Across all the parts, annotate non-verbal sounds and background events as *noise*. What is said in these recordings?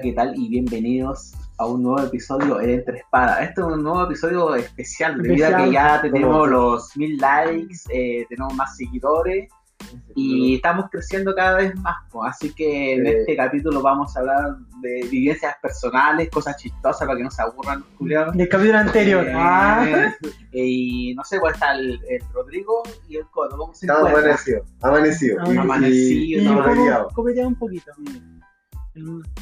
Hola, ¿qué tal? Y bienvenidos a un nuevo episodio de Entre Espada. Este es un nuevo episodio especial, debido a que ya tenemos los mil likes, eh, tenemos más seguidores y estamos creciendo cada vez más. po. Así que en Sí. este capítulo vamos a hablar de vivencias personales, cosas chistosas para que no se aburran los culiados. Del capítulo anterior. Eh, Ah. y no sé, pues está el, el Rodrigo y el Coto. ¿Cómo se Estamos. Amanecido. Amanecido. Amanecido, Y no, cómo variado. copetea un poquito.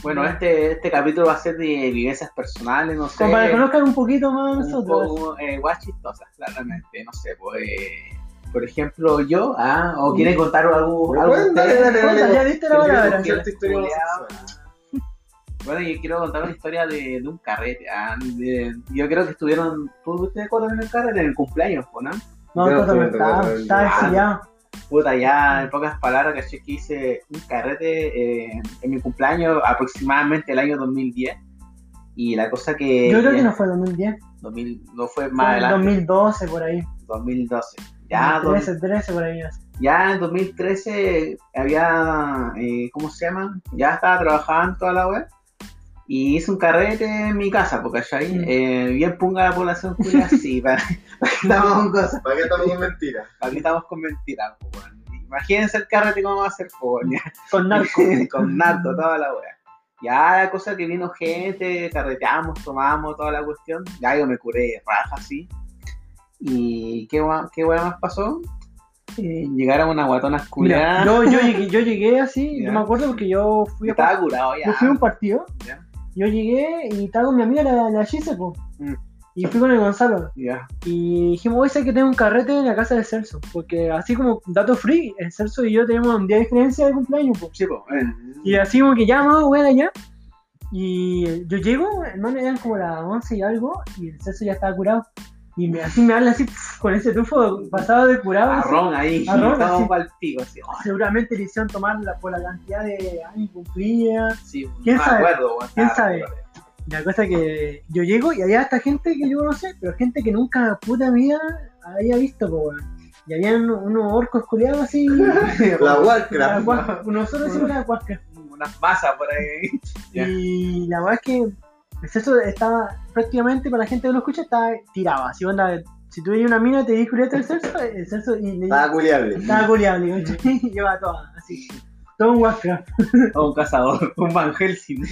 Bueno, este, este capítulo va a ser de vivencias personales, no sé. Como para que conozcan un poquito más a un nosotros. poco eh, chistosas, claramente. No sé, pues. eh, por ejemplo, yo, ah, o quieren contar algo. algo Bueno, dale, ustedes? dale, dale. Ya diste la palabra. Bueno, yo quiero contar una historia de, de un carrete. ah, de- yo creo que estuvieron. ¿Tú te acuerdas en el carrete? En el cumpleaños, pues, ¿no? No, no está yo- exiliado. Puta, ya en pocas palabras, caché que hice un carrete eh, en mi cumpleaños aproximadamente el año 2010. Y la cosa que. Yo creo que no fue 2010. 2000, no fue Fue más en adelante. 2012 por ahí. 2012. Ya, 13, 13 por ahí. Ya en 2013 había, eh, ¿cómo se llama? Ya estaba trabajando toda la web y hice un carrete en mi casa, porque ahí Mm. eh, bien punga la población culia, sí, para, *laughs* para que estamos con cosas, ¿Para qué estamos con mentiras? para que estamos con mentiras, pues, weón. Imagínense el carrete cómo va a ser, weón, ya. Con narco. *laughs* con narco, toda la wea. Ya la cosa que vino gente, carreteamos, tomamos toda la cuestión, ya yo me curé raja así. ¿Y qué, qué más pasó? Eh, llegaron unas guatonas Mira, culiadas. yo, yo, llegué, yo llegué así, *laughs* yo me acuerdo porque yo fui a, Estaba curado ya. yo fui a un partido, Ya, yo llegué y estaba con mi amiga la, la Gise. Mm. Y fui con el Gonzalo. Y dijimos, hoy sé que tengo un carrete en la casa de Celso. Porque así como dato free, el Celso y yo tenemos un día de diferencia de cumpleaños. Sí, eh. Y así como que ya, vamos, weón, allá. Y yo llego, hermano, eran como las 11 y algo, y el Celso ya estaba curado. Y me, así me habla así, con ese tufo pasado de curado. Arrón ahí. Arrón, así. para el pico, así. oh, Seguramente le hicieron tomar la- por la cantidad de años cumplida. sí, ¿Quién no sabe? acuerdo, ¿Quién sabe? La cosa que yo llego y había hasta gente que yo no sé, pero gente que nunca puta vida había visto, po. Y habían unos orcos culiados así. *laughs* La la Warcraft. nosotros decimos la guasca. Unas masas por ahí. Ya. Y la verdad es que el sexo estaba prácticamente, para la gente que lo escucha, estaba tirado. Así onda, si tú una mina te descubriste el sexo, el sexo y le Estaba culiable. estaba culiable. *laughs* Y lleva toda, así. Todo un Warcraft. *laughs* O un cazador, *laughs* un Van Helsing.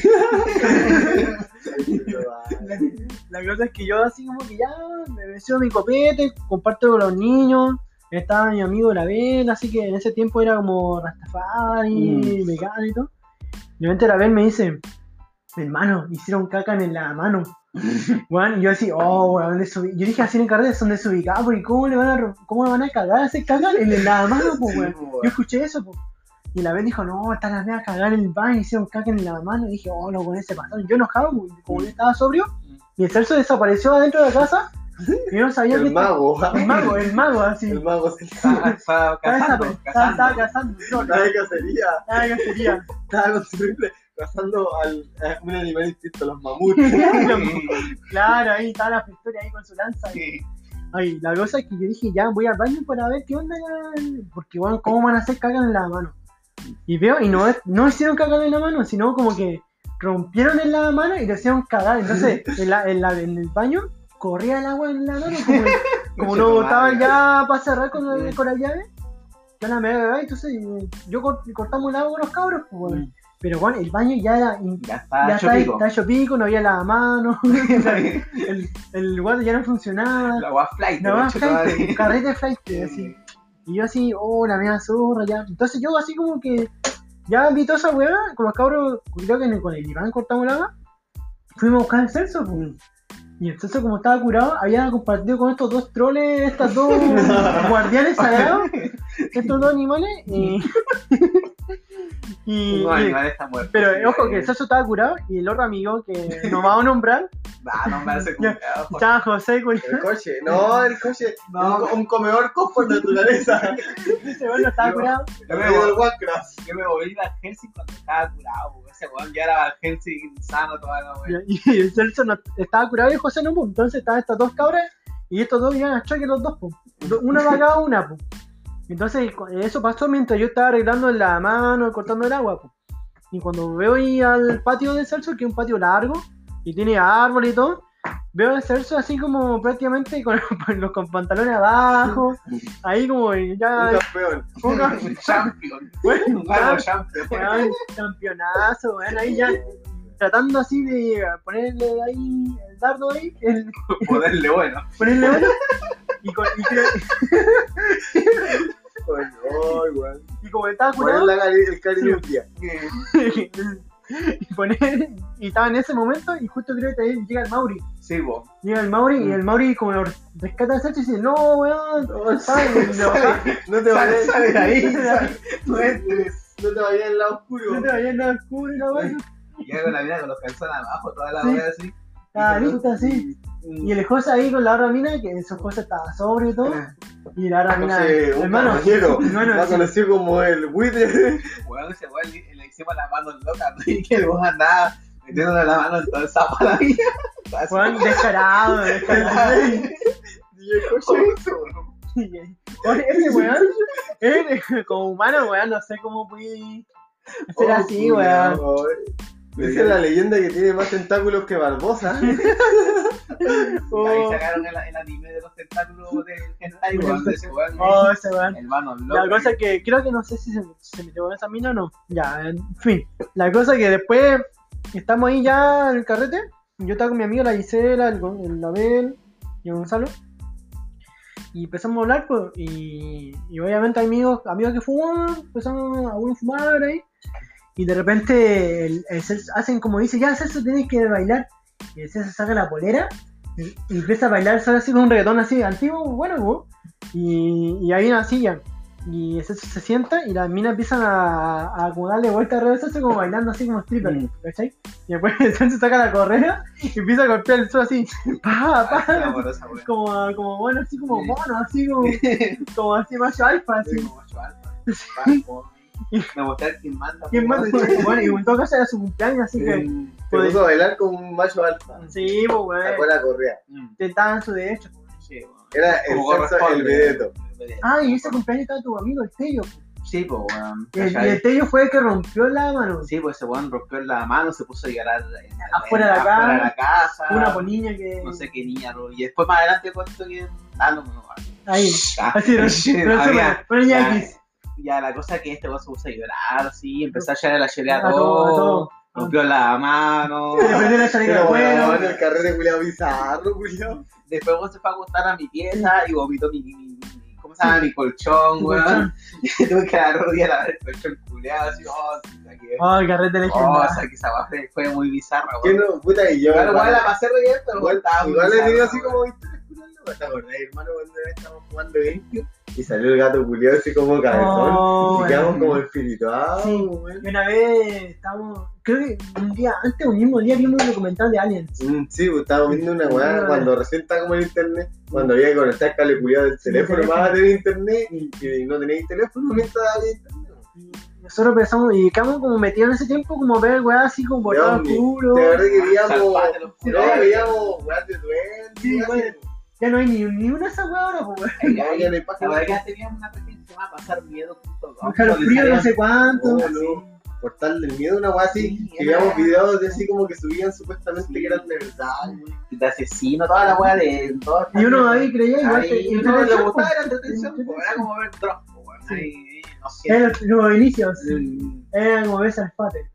La cosa es que yo así como que ya me venció mi copete, comparto con los niños, estaba mi amigo la vela, así que en ese tiempo era como Rastafari, Mm. vegano y todo. Y de repente la vela me dice, hermano, hicieron caca en la mano. *laughs* Bueno, yo así, oh, weón, desubi-". yo dije así en el carrete son desubicados, porque ¿cómo le van a, cómo le van a cagar a hacer caca en la mano, pues, weón? Yo escuché eso, pues. Y la vez dijo, no, están las veas cagar en el baño, hicieron caca en la mano. Y dije, oh, no, con ese pasaron. Yo enojado, como yo estaba sobrio. Y el Celso desapareció adentro de la casa. Y yo no sabía que El mago. El mago, el mago, así. El mago se Estaba, estaba Estaba cazando, estaba- estaba cazando. Estaba de cacería. Que sería. Estaba con su rifle cazando al, a un animal distinto, los mamuts. *laughs* claro, ahí estaba la historia ahí con su lanza. Sí. Ay, la cosa es que yo dije, ya voy al baño para ver qué onda. Porque, bueno, ¿cómo van a hacer caca en la mano? Y veo, y no, no hicieron cagar en la mano, sino como que rompieron en la mano y lo hicieron cagar. Entonces, *laughs* en, la, en, la- en el baño corría el agua en la mano, como, *laughs* como no botaban ya para cerrar con, la- con la llave. Ya la me entonces yo cort- cortamos el agua con los cabros, pues, bueno. Pero bueno, el baño ya era. in- Ya está, ya hecho está, pico. está hecho pico, no había la mano, *laughs* el, el guante ya no funcionaba. La agua flight. La conchetumare. flight, carrete flight, así. Y yo así, oh, la mía zorra, ya. Entonces yo así como que, ya vi toda esa weá, con los cabros, creo que con el Iván cortamos agua, fuimos a buscar el Celso, pues. Y el Celso como estaba curado, había compartido con estos dos troles, estos dos *laughs* guardianes sagrados, *laughs* estos dos animales, y... *laughs* y, No, y- está muerto. pero Sí, ojo que eh. el Celso estaba curado y el otro amigo que *laughs* nos vamos a nombrar, no me parece Ya. culiado. estaba José, culiao. El coche. No, el coche. No. Un, un comedor cojo por naturaleza. *laughs* ese weón no estaba Yo- curado. El rey del Warcraft. Yo me volví Van Helsing cuando estaba curado. Ese weón ya era Van Helsing sano toda la wea. Y el Celso no, estaba curado y José no, pues. Entonces estaban estas dos cabras y estos dos iban a choque los dos, pues. Una para cada una, pues. Entonces eso pasó mientras yo estaba arreglando la mano, cortando el agua, y cuando veo ahí al patio de Celso, que es un patio largo, y tiene árboles y todo, veo a Celso así como prácticamente con, *laughs* los con pantalones abajo, ahí como ya... Un campeón. un ca- Un champion. bueno, champion. *laughs* campeonazo, ahí ya tratando así de ponerle ahí el dardo ahí, el- *laughs* Ponerle bueno. ponerle bueno, y, con- y Ay, weón. y como estaba curado, la el cariño *laughs* y poner, y estaba en ese momento y justo creo que también llega el Mauri. Sí, vos. Llega el Mauri y el Mauri como lo rescata a Sergio y dice, no, weón, ¿sabes? Y lo baja. No te Sale, vayas sale de ahí. sale. No entres. no te vayas al lado oscuro. No te vayas nada oscuro y la weón. Llega con la mina con los calzones abajo, toda la Sí. así. Ah, listo, así. Y el José ahí con la otra mina, que su José estaba sobrio y todo. Y la otra mina, un hermano, compañero, *laughs* hermano, más sí. conocido como el buitre. Weón, ese weón le, le hicimos las manos locas, *laughs* ¿no? Y que el weón andaba metiéndole la mano en todo el sapo a la vida. Juan *laughs* descarado, descarado. Y el coche, Oye, ese weón, como humano, weón, no sé cómo pude hacer Oh, así, weón. Esa es la leyenda que tiene más tentáculos que Barbosa. *laughs* Ahí Oh, sacaron el, el anime de los tentáculos de Hentai, *laughs* weón, de ese weón. oh, ese weón. Hermano, La cosa que creo que no sé si se, se metió con esa mina o no. Ya, en fin. La cosa que después estamos ahí ya en el carrete. Yo estaba con mi amigo la Gisela, el, el Abel y el Gonzalo. Y empezamos a hablar, pues, y, y obviamente hay amigos, amigos que fuman, empezamos a uno a fumar ahí. Y de repente el, el Celso- hacen como dice, ya Celso tienes que bailar. Y el Celso saca la polera y, y empieza a bailar solo así con un reggaetón así antiguo, bueno, ¿no? y, y hay una silla. Y el Celso se sienta y las minas empiezan a, a como darle vuelta alrededor de Celso como bailando así como stripper, Mm. ¿cachai? Y después el Celso saca la correa y empieza a golpear el suelo así, *laughs* pa, pa, amorosa, weón. como, como bueno, así como mono, así como, *laughs* como así macho alfa, así. Sí, como macho alfa. *laughs* Me gusta el quien manda. ¿Quién más? weón. Bueno, y en todo caso era su cumpleaños, así que. Mm, Se puso a bailar como un macho alfa. Sí, pues, Sacó weón. la correa. mm, Intentaban su derecho. pues. sí, weón. Era el sexo, el vedeto. Ah, y ese cumpleaños estaba tu amigo, el Tello. pues. Sí, pues, weón. Y el, Tello fue el que rompió la mano. Sí, pues ese weón rompió la mano, se puso a llorar en Afuera de la afuera casa. de la casa. Una polilla que. No sé qué niña, ro- y después más adelante cuento que. Ah, no, no, no. Ahí. Ah, Así, pero *laughs* sí, pero había- pero ya, la cosa es que este weón se puso a llorar, así, empezó a llorar la lloré a A todo, a todo, todo. rompió la mano. Se le prendió la chaleca cuero. bueno, el carrete culiado bizarro, culiado. Después weón se fue a acostar a mi pieza y vomitó mi, mi, ¿cómo se llama? Mi colchón, weón. colchón. *laughs* Tuve que dar rodilla a la el colchón culeado, así, oh, sí, saqué. Oh, el carrete Oh, legendario. saqué esa weá, fue- fue muy bizarra, Que weón. no, puta, y yo. Igual, igual la pasé re bien, pero Igual, estaba igual he tenido así como historias culiadas. ¿Te acordás, hermano, cuando estábamos jugando GameCube? Y salió el gato culiado así como cabezón. Oh, y quedamos weón. como espirituados, Sí. weón. Y una vez estábamos. Creo que un día antes o un mismo día vimos un documental de Aliens. Mm, Sí, pues estábamos viendo una weá cuando recién estaba como en internet, cuando había que conectar el cable culiado del teléfono teléfono. para tener internet y, y no tenéis teléfono mientras había internet. Nosotros pensamos, y quedamos como metidos en ese tiempo, como ver weá así como por todo oscuro. De verdad que veíamos, no, veíamos weas de duende. Sí. Ya no hay ni, ni una de esas weá ahora, pues weón. Ya, ya no hay La verdad teníamos una cuestión que se llama pasar miedo junto a Dejar frío, no sé cuánto. Oh. Portal del miedo, una weá así. Sí, que era- veíamos videos de así como que subían supuestamente Sí. que eran de verdad. weón. de asesino, toda la weá de todo Y uno ahí creía igual que. Ahí y uno le gustaba pues. era entretención, pues, era como ver Drop, pues, weón. No sé. Eran los, inicios. Mm, Era como ver Salpate.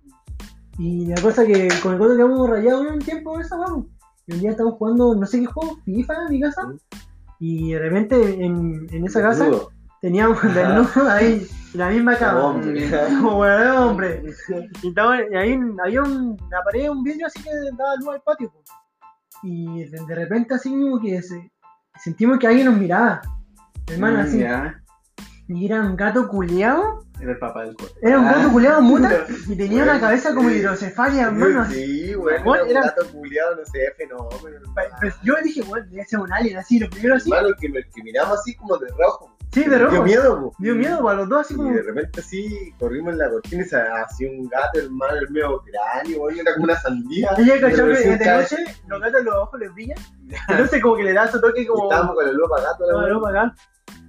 Y la cosa que con el coto que hemos rayado un tiempo esa weá. Y un día estamos jugando, no sé qué juego, FIFA en mi casa. Y de repente en, en esa casa Desnudo. teníamos desnudo ahí, en la misma cama. hombre. *laughs* Como hombre. Y, estaba- y ahí había un, una pared, un vidrio así que daba luz al patio. Y de, de repente así como que se- sentimos que alguien nos miraba. Hermano, mm, así. Y era un gato culeado. Era el papá del. Era un Ah. gato culeado muta. *laughs* Y tenía Bueno, una cabeza como sí. hidrocefalia, hermano. así. Sí, weón, Bueno, era un era- gato culiado, no sé, fenómeno. Pa- pues yo dije, bueno, debe ser un alien así, lo primero así. Hermano, que, me- que miramos así como de rojo. Sí, de rojo. Dio miedo, po. Dio miedo para los dos, así Y como. de repente así corrimos en la cortina y se hacía un gato, hermano, el medio cráneo, weón, era como una sandía. Ella cachó Y que de noche los gatos los ojos les brillan. *laughs* Entonces, como que le da su toque Y como. estábamos con la luz apagada la bacán.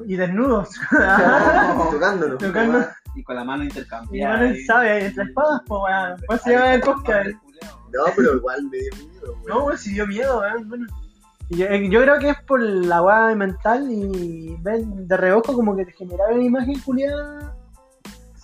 Y desnudos. *laughs* *laughs* Tocando. Y con la mano intercambiada. hermano ahí. sabe, entre espadas, pues, weón. Pues se llama el podcast. No, pero igual me dio miedo, weón. No, weón, si dio miedo, weón. Bueno. Y Yo, eh, yo creo que es por la weá mental y ver de reojo como que te generaba una imagen culiada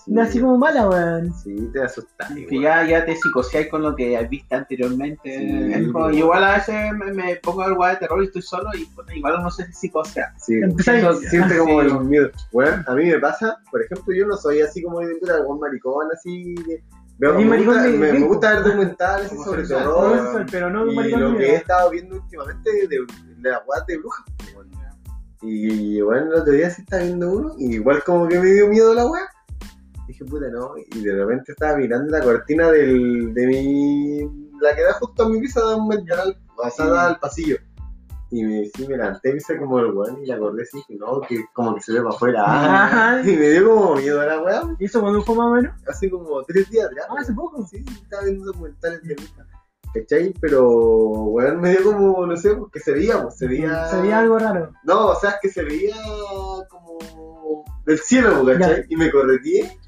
Sí, así como mala, weón. Sí, te asustas. Que ya, ya te psicoseáis con lo que has visto anteriormente. Sí. Es como- igual a veces me, me pongo algo de terror y estoy solo y bueno, igual no sé si psicosea. Sí, siento, siente Ah, como sí. el miedo. Bueno, a mí me pasa, por ejemplo, yo no soy así como de algún maricón así. de- Veo, me, gusta, me, me gusta ver documentales Como sobre terror. pero no y lo que he estado viendo últimamente de, de las guas de brujas. pues. Y bueno, el otro día sí estaba viendo uno, y igual como que me dio miedo la weá. Dije, puta, no. Y de repente estaba mirando la cortina del, de mi. La que da justo a mi pieza, da un ventanal, o sea, da al pasillo. Y me, sí, me levanté, me hice como el weón y la acordé así, dije, no, que como que se ve para afuera. *laughs* Y me dio como miedo a la weá, ¿Y eso cuando fue más o menos? hace como tres días atrás. Ah, hace poco. Sí, sí, estaba viendo documentales de brujas. ¿Cachai? Pero, weón, me dio como, no sé, porque se veía, pues, se veía. Se veía algo raro. No, o sea, es que se veía como del cielo, pues, ¿cachai? Y me correteé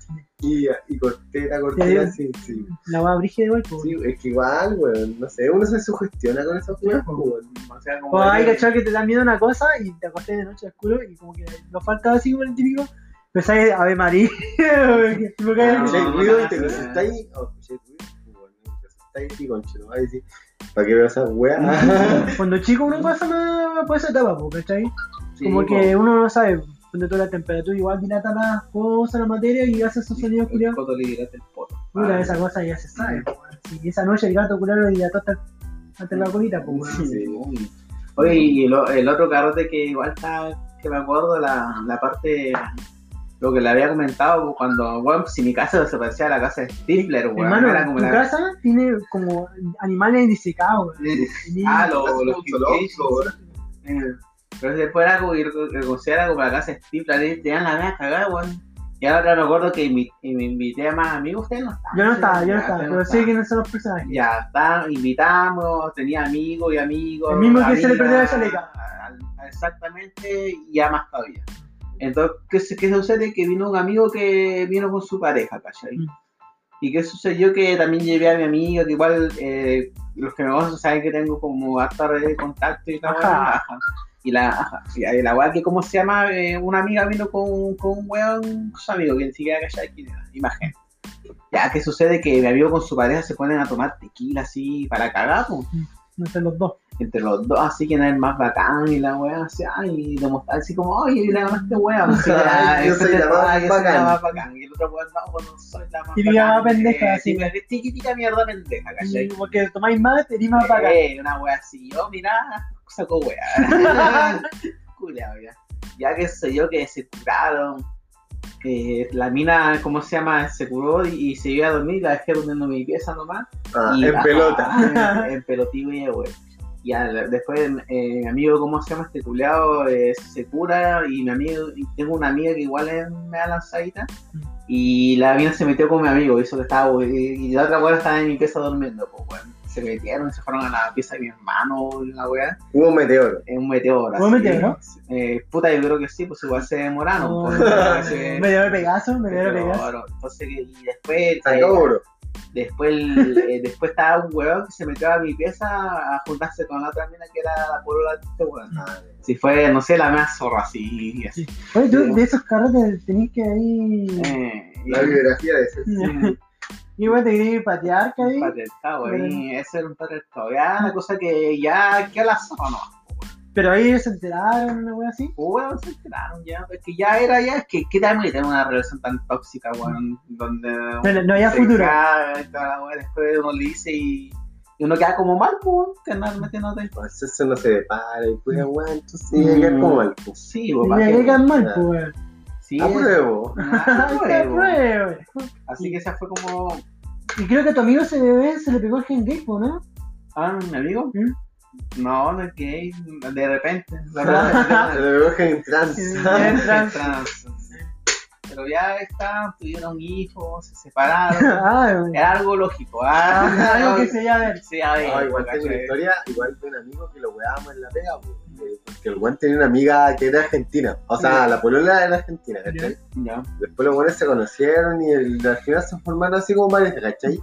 y, y corté la cortina así, sí. La weá brígida igual, pues. Sí, es que igual, weón, no sé, uno se sugestiona con esas pues, weón. O sea, como O hay que- que te da miedo una cosa y te acosté de noche oscuro y como que no falta así como el típico. Empezáis a ver María. *laughs* que- Ah, Escucháis no, ruido no, y te no, oh, ruido, pues, weón, te asustáis y conche, no vas a decir, ¿para qué veo esas weas? Cuando *laughs* chico uno pasa una, por esa etapa, ¿cachai? sí, como po. que uno no sabe, cuando toda la temperatura igual dilata las cosas, la materia y hace esos sonidos El culiados. poto le dilata el poto. Mira, Ah, esa cosa ya se sabe. Si esa noche el gato culiado lo dilató hasta, hasta la colita, pues. Sí, uy. Oye, y el, el otro carrote que igual está, que me acuerdo, la, la parte, lo que le había comentado cuando, bueno, si mi casa se parecía a la casa de Stifler, weón. Hermano, era como tu la casa tiene como animales disecados, weón. Y- *laughs* Ah, lo- los Eh, Pero después era como, era como la casa de Stifler, ahí tenían la media cagada, weón. Y ahora me acuerdo que me invité a más amigos, ustedes no estaban. Yo no estaba, yo no estaba, pero sé quiénes son los personajes. Ya está, invitamos, tenía amigos y amigos. El mismo que se le perdió la chaleca. Exactamente, y ya más todavía. Entonces, ¿qué, se- sucede? Que vino un amigo que vino con su pareja, ¿cachai? Mm. Y qué sucedió que también llevé a mi amiga, que igual eh, los que me conocen saben que tengo como harta red de contacto y tal. Y la, y la- y la weá que, ¿cómo se llama? Eh, una amiga vino con, con un weón, su amigo, que ni siquiera cachai quién era, imagen. Ya, ¿qué sucede? Que mi amigo con su pareja se ponen a tomar tequila así para cagar, pues Entre los dos. entre los dos, así que el más bacán y la weá, así, ay, y demostrar así como, oye, más este weón, así, *laughs* Ay, yo soy la más la bacán. más bacán, y el otro weón, no, pues no soy la más Típica bacán, pendeja, eh, así. típica- Típica mierda pendeja, ¿cachai? Y Porque tomáis más, tenéis más para acá. Eh, una weá así, yo, mira, sacó weá. *laughs* Culeado, ya. Ya que sé yo que se curaron, que la mina, ¿cómo se llama? Se curó y, y se iba a dormir, la dejé durmiendo en mi pieza nomás. Ah, Y- en pelota. ajá, *laughs* en *laughs* pelotivo y güey. Y al- después eh, mi amigo, ¿cómo se llama este culeado? Eh, se cura y mi amigo, y tengo una amiga que igual es media lanzadita. Y la mina se metió con mi amigo, hizo que estaba, y, y la otra weá estaba en mi pieza durmiendo, pues weón. Se metieron, se fueron a la pieza de mi hermano, la weá, Hubo un meteoro. un meteoro. ¿Hubo así. meteoro? Eh, puta, yo creo que sí, pues igual se demoraron. Oh, pues, ese- *laughs* Me dio el Pegaso, me dio el Pegaso. meteoro. Entonces, y después. eh, Sacó. Después, el- eh, después estaba un weón que se metió a mi pieza a juntarse con la otra mina que era la polola de este weón. Si fue, no sé, la más zorra así. así. Oye, tú de esos carretes tenés que ahí. Eh, La biografía de ese. Y bueno, te querías patear, un ahí. patriarcado, ahí, ese era un patriarcado. Ya, la cosa que ya, que a la no. Pero ahí se enteraron, una wea así. Pues weón, se enteraron ya. Es que ya era, ya, es que, ¿qué tal tener una relación tan tóxica, weón? Donde. No, no, no había futuro. caga y toda la weá, después uno le dice y, y uno queda como mal, pues, que andar metiéndote. Pues eso no se depara y pues, weón, entonces sí, hay que quedar como mal. pues. Sí, pues, Y ¿para me qué? quedan mal, pues, weón. Sí, Apruebo. *laughs* Prueba. Así que esa fue como. Y creo que a tu amigo se, ve, se le pegó el gen gay, po, ¿no? Ah, mi amigo. ¿Mm? No, no es gay, de repente. *laughs* Se verdad, lo cogen en trance. Sí. de Entran. repente. Pero ya está, tuvieron hijos, se separaron. *laughs* Era algo lógico. Ah, algo que se llama ver. Sí, a ver, Ah, igual tengo una historia, igual de un amigo que lo weábamos en la pega, pues, porque el weón tenía una amiga que era argentina, o sea, la polola era argentina, ¿cachai? Después los buenos se conocieron y el- al final se formaron así como pareja, ¿cachai?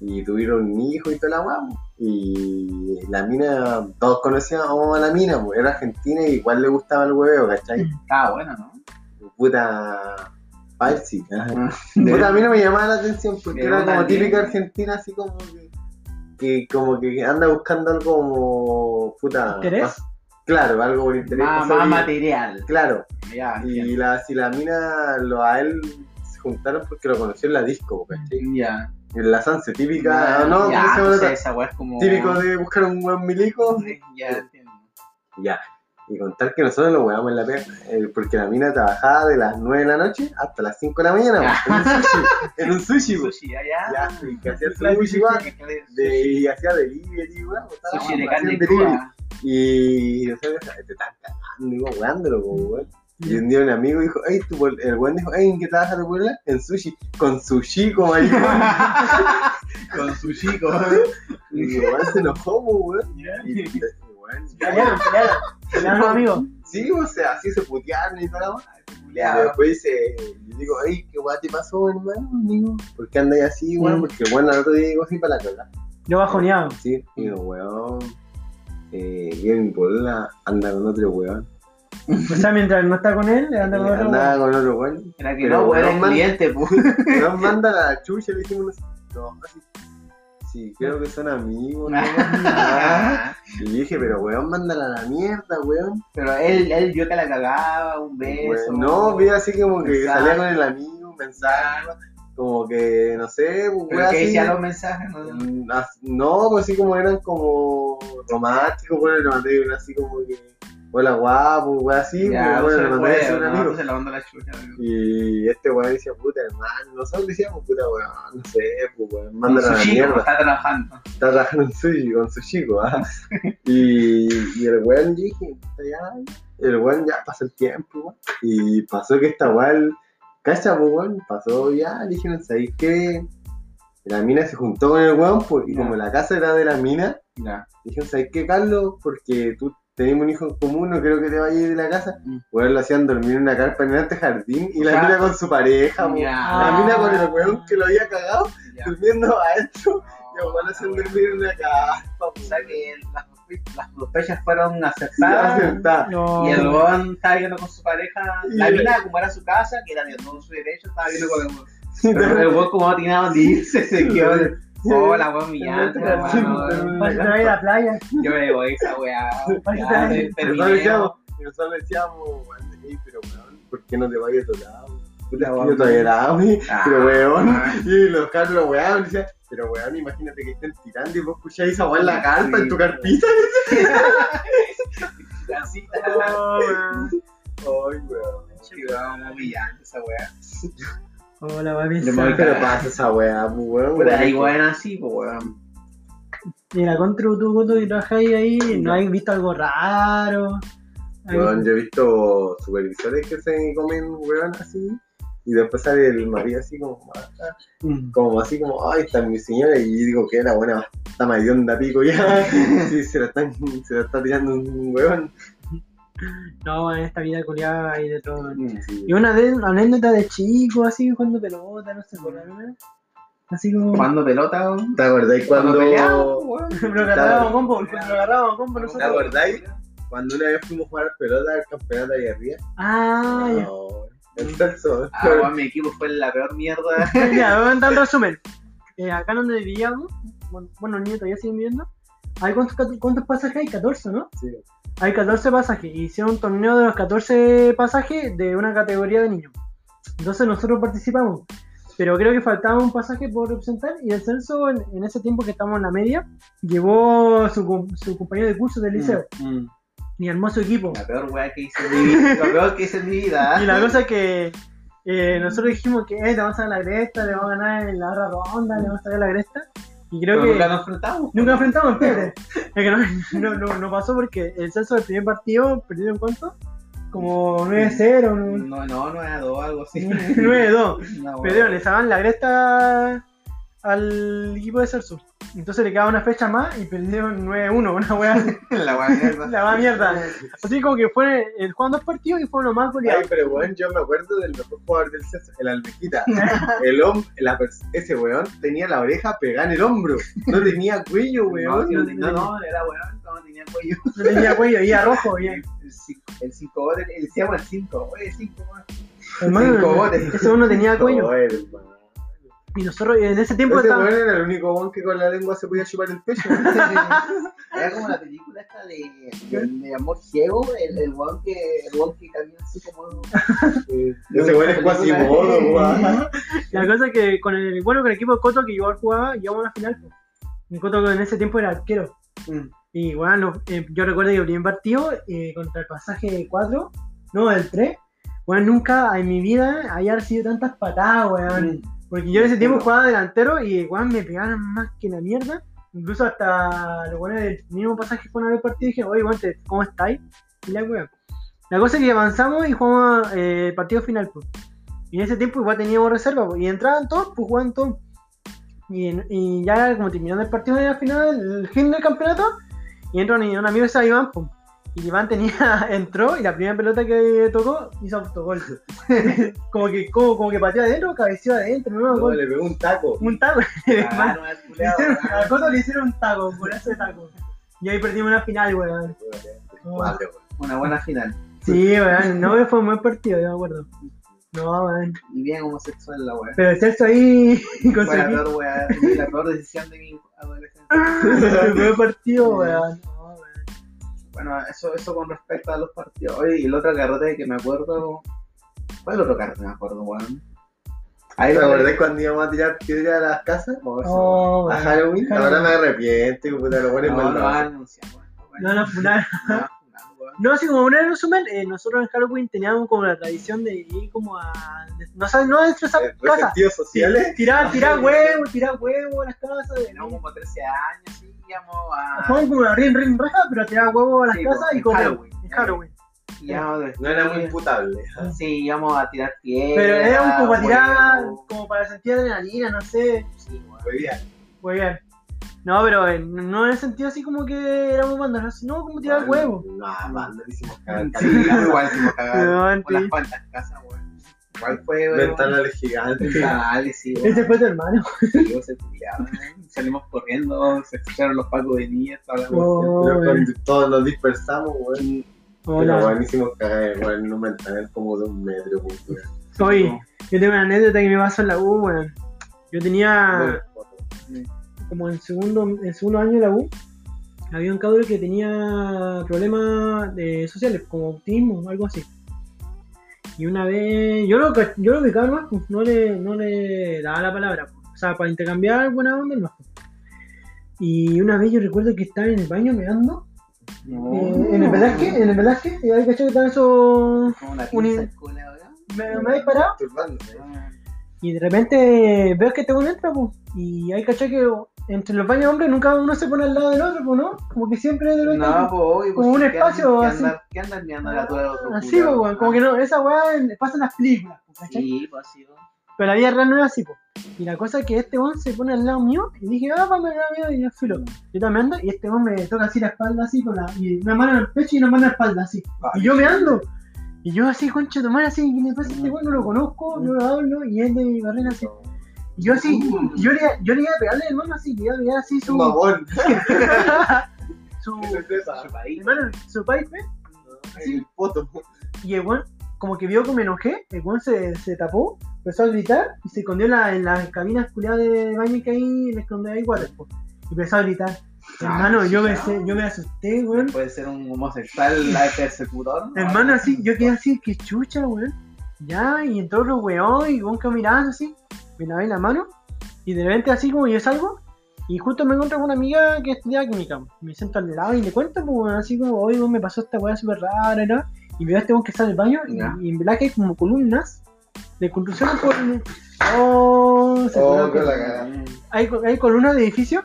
Y tuvieron un hijo y toda la weá, y la mina, todos conocíamos a la mina, pues, era argentina y igual le gustaba el huevo, ¿cachai? Estaba bueno, ¿no? Puta... Falsi, ajá. De- Puta, a mí no me llamaba la atención porque era como típica argentina, así como que, que como que anda buscando algo como puta. ¿Interés? pas- Claro, algo por interés. más, material. Claro, Ya, y la, si la mina lo, a él se juntaron porque lo conoció en la disco, ¿cachai? ya. En la Sanse, típica, ¿no? ya, ¿Cómo se llama pues esa weá es como. Típico de buscar un buen milico. Ya entiendo. Ya. Y contar que nosotros lo weamos en la pega, eh, porque la mina trabajaba de las 9 de la noche hasta las 5 de la mañana, en un sushi, en un sushi. Sushi, ya, ya. Ya, y que hacía sushi, weón. De, y hacía delivery, weón. sushi de carne delivery. Y nosotros te están cagando, digo, weándolo, como weón. Y un día un amigo dijo, hey, tu pol-" el weón dijo, hey, ¿en qué trabaja tu puebla? En sushi, con sushi, como ahí, *laughs* Con sushi, con. *laughs* Y weón se enojó, weón. Ya. Y, weón, pelearon. Pelearon, amigos. Sí, o sea, así se putearon y todo. Y Ya. después dice, yo digo, hey, ¿qué guay te pasó, hermano? Amigo? ¿Por qué andáis así, weón? Porque, bueno, al otro día digo así para la cagada. Yo bajoneado. Sí, digo, weón. Eh, y en mi puebla anda con otro weón. O sea, mientras no está con él, anda con otro. Andaba con otro weón. Era que Pero no, pues era no el man- cliente, pues. Nos manda la chucha, le dijimos, no, así. Sí, creo que son amigos, ¿no? Ah, *laughs* y dije, pero weón, mándala a la mierda, weón. Pero él, él vio que la cagaba, un beso. Weón, no, vi así como que Mensaje. salía con el amigo, un mensaje, como que, no sé, pues, Pero así. decían los mensajes, ¿no? Mm, No, pues así como eran como románticos, bueno, le mandé una así como que, hola guapo, weón, así, Ya, pues, bueno, le mandé a fue, un amigo. se la mandó la chucha, amigo. Y este weón decía, puta hermano, nosotros decíamos, puta weón, no sé, pues weón, mándala a la mierda. está trabajando. Está trabajando en sushi, con su chico, ¿ah? *laughs* y, y el weón dije, ya, el weón ya pasó el tiempo, weón. Y pasó que esta weón, cacha, pues weón, pasó ya, dijeron, ¿sabéis qué? La mina se juntó con el weón, pues, y como la casa era de la mina, dijeron, ¿sabéis qué, Carlos? Porque tú tenemos un hijo en común, no creo que te vayas de la casa. Mm. Weón lo hacían dormir en una carpa en el antejardín y la mina con su pareja, pues. La mina con el weón que lo había cagado, durmiendo adentro. Y el weón lo Ah, hacían bueno. dormir en una carpa, O pues. sea que las, las sospechas fueron. No. Y el weón estaba viendo con su pareja. La mina, como era su casa, que era de todo su derecho, estaba viendo con el weón. Pero el weón, como no tenía dónde irse, se quedó. Oh, la weón humillante, Sí, hermano. que te vaya a la playa. Yo me voy a esa weá. Y nosotros decíamos, nosotros decíamos, pero weón, ¿por qué no te vayas a otro lado? Puta, weón. yo todavía era. Ah. Pero weón, Ah. y los Carlos, weón, decían, pero weón, imagínate que estén tirando y vos escucháis esa weón en la carpa, en tu carpita. Así, Oh, weón. Ay, weón. Sí, weón, humillante esa weá. Hola, papi. Voy Pero pasa esa weá, pues, weón. Weón. ahí weón así, pues weón. Y la contra tú, tú que trabajáis ahí, ¿no has visto algo raro? Ahí- Weón, yo he visto supervisores que se comen weón así. Y después sale el marido así como, ah, Mm. como así como, ay, está mi señora. Y digo que la buena está más onda pico ya. *laughs* Sí, se la, están, se la está tirando un weón. No, en esta vida culiada hay de todo. Sí. Y una anécdota de chico, así, jugando pelota, no sé, por ¿no? Así como. Jugando pelota. ¿Te acordáis cuando, peleamos. *laughs* Lo agarrábamos combo, lo agarrábamos combo ¿Te nosotros. acordáis? Cuando una vez fuimos a jugar pelota al campeonato ahí arriba? Ah, ya. El sexo. Ah, weón, mi equipo fue la peor mierda. *laughs* ya, *laughs* voy a dar un resumen. Eh, acá donde vivíamos, bueno, bueno, niños todavía siguen viviendo. ¿Hay cuántos, cuántos pasajes hay? 14, ¿no? Sí. Hay 14 pasajes. Hicieron un torneo de los 14 pasajes de una categoría de niños. Entonces nosotros participamos. Pero creo que faltaba un pasaje por representar. Y el censo, en, en ese tiempo que estamos en la media, llevó su, su compañero de curso del liceo. Mm. Armó su equipo. La peor weá que hice en mi vida. Lo peor que hice en mi vida. Y la cosa es que eh, nosotros dijimos que eh, te vamos a dar la cresta, le vamos a ganar en la otra ronda, le vamos a dar la cresta. Y creo Pero que nunca nos enfrentamos. nunca enfrentamos, espérate. Es que no, no, no, pasó porque el censo del primer partido perdieron cuánto? Como 9-0, ¿no? No, no, no era dos, algo así. *laughs* 9-2. Una Perdieron, le sacaban la cresta al equipo de Celso. Entonces le quedaba una fecha más y perdieron 9-1, una wea así. *laughs* La hueá mierda. *laughs* La va mierda. Así como que fue, el jugaron dos partidos y fueron los más Ay, goleados. pero weón, yo me acuerdo del mejor jugador del César, el Almejita. *laughs* El hom- la pers- ese weón tenía la oreja pegada en el hombro. No tenía cuello, No, weón. no, tenía- no, no, era weón, no tenía cuello. No tenía cuello, iba rojo, bien. El 5, el 5 bote, le decíamos el 5, oye, 5 más. Hermano, Cinco goles. ese uno tenía cuello. Joder, hermano. Y nosotros en ese tiempo Ese estábamos. weón era el único weón que con la lengua se podía chupar el pecho. *laughs* Era como la película esta de, de, de amor ciego, el, el que, el que camina así como. Ese weón es cuasi modo, weón. *laughs* La cosa es que con el bueno con el equipo de Coto que igual jugaba, llegamos a la final. pues. El Coto en ese tiempo era arquero. Mm. Y bueno, eh, yo recuerdo que el primer partido eh, contra el pasaje 4, no, el 3, bueno, nunca en mi vida había recibido tantas patadas, weón. Porque yo en ese tiempo jugaba delantero y weón me pegaban más que la mierda. Incluso hasta los buenos del mismo pasaje fueron a ver el partido y dije, oye, weón, ¿cómo estáis? Y la weón. La cosa es que avanzamos y jugamos eh, partido final, pues. Y en ese tiempo igual teníamos reserva, pues, y entraban todos, pues jugaban todos. Y, y ya como terminando el partido de la final, el fin del campeonato, y entra un, un amigo se Iván, pues. Y Iván tenía, *laughs* entró y la primera pelota que tocó hizo autogol. *laughs* como que, como, como que pateó adentro, cabeceó adentro, no, No, le pegó un taco. Un taco. Ah, no, *laughs* hicieron- weón. a Coto le hicieron un taco, por ese taco. Y ahí perdimos una final, weón. Vale, weón. Una buena final. Sí, weón, no fue un buen partido, yo me acuerdo. No, weón. Y bien homosexual la weá. Pero el Celso ahí con su Fue la peor weá, la peor decisión de mi adolescencia. El buen partido, weón. Bueno, eso, eso con respecto a los partidos. Oye, y el otro carrete que me acuerdo. ¿Cuál es el otro carrete me acuerdo, weón? Ahí ¿Te acordás cuando íbamos a tirar piedra a las casas? Oh, A weón. Halloween. Ahora me arrepiento, que puta, lo ponen No, mal. no No, anunciamos. No, no, funar. No, no, así como un resumen, eh, nosotros en Halloween teníamos como la tradición de ir como a. No sabes, no dentro de esa casa. Resentidos sociales. Tirar, tirar huevos, tirar huevos a las casas. Teníamos como 13 años, sí, íbamos a. Jugaban como una ring ring raja, pero tirar huevos a las Sí, casas y comer. Halloween. En Halloween. íbamos No era muy imputable. Sí, íbamos a tirar piedras. Pero era un como para tirar, como para sentir adrenalina, no sé. Sí. Muy bien. Muy bien. No, pero eh, no en el sentido así como que éramos bandas, sino como tirar huevos. No, man, no le hicimos cagar. Sí, igual hicimos cagar. *laughs* Weón, Con las sí. cuantas casas, weón. Igual fue, weón. Ventanales gigantes. Dale, sí. Ese fue tu hermano. Sí, se culiaban, Salimos corriendo, se escucharon los pacos de niña, toda la cuestión. Oh, Pero weón. cuando todos nos dispersamos, weón. Pero Hola. hicimos cagar, weón, en un ventanal como de un metro, weón. Oye, yo tengo una anécdota que me pasó en la U, weón. Yo tenía como en segundo, en segundo año de la U, había un cabrón que tenía problemas de sociales, como autismo, algo así. Y una vez, yo lo, yo lo ubicaba pues, no le, no le daba la palabra, pues. o sea, para intercambiar buena onda pues. Y una vez yo recuerdo que estaba en el baño mirando, No. en el Velázquez, en el Velázquez, y ahí caché que estaban esos... Uni-. Me, me habéis parado, y de repente veo que este uno entra, pues, y ahí caché que entre los baños hombres nunca uno se pone al lado del otro, pues, ¿no? Como que siempre de. No, pues, obvio, Como un ¿qué espacio andas- así. ¿Qué andas- ¿Qué andas mirando la altura del otro Así, pues, weón, como que no, esa weá pasa en las películas, pues, ¿cachai? Sí, pues así. Pero la vida real no es así, pues. Y la cosa es que este weón se pone al lado mío y dije, ah, vamos al lado mío y yo filo. Yo también ando y este weón me toca así la espalda, así, con la, y una mano en el pecho y una mano en la espalda, así. Y yo me ando. Y yo así, concha madre, así, ¿qué le pasa este weón? No lo conozco, no lo hablo, y es de mi barrera así. Yo así, yo le, yo le iba a pegarle el mano así, le iba a pegar así su. babón. *laughs* su. ¿Qué se sepa? Chupadito. hermano, su pipe, En el poto. Y el weón, como que vio que me enojé, el weón se, se tapó, empezó a gritar y se escondió en, la, en las cabinas culiadas de baño que hay, en donde hay water, po. Y empezó a gritar. Hermano, yo me, sé- yo me asusté, weón. Puede ser un homosexual la persecutor. ¿no? Hermano, así, yo quedé así, que chucha, weón. Ya, y entró otro weón y weón caminando así, me lavé la mano, y de repente así como yo salgo, y justo me encuentro con una amiga que estudia química, me siento al lado y le cuento, pues, así como, oye, me pasó esta weá súper rara, ¿no? Y veo a este weón que está en el baño, y, en verdad que hay como columnas de construcción por... Oh, se Oh, con la hay, hay columnas de edificio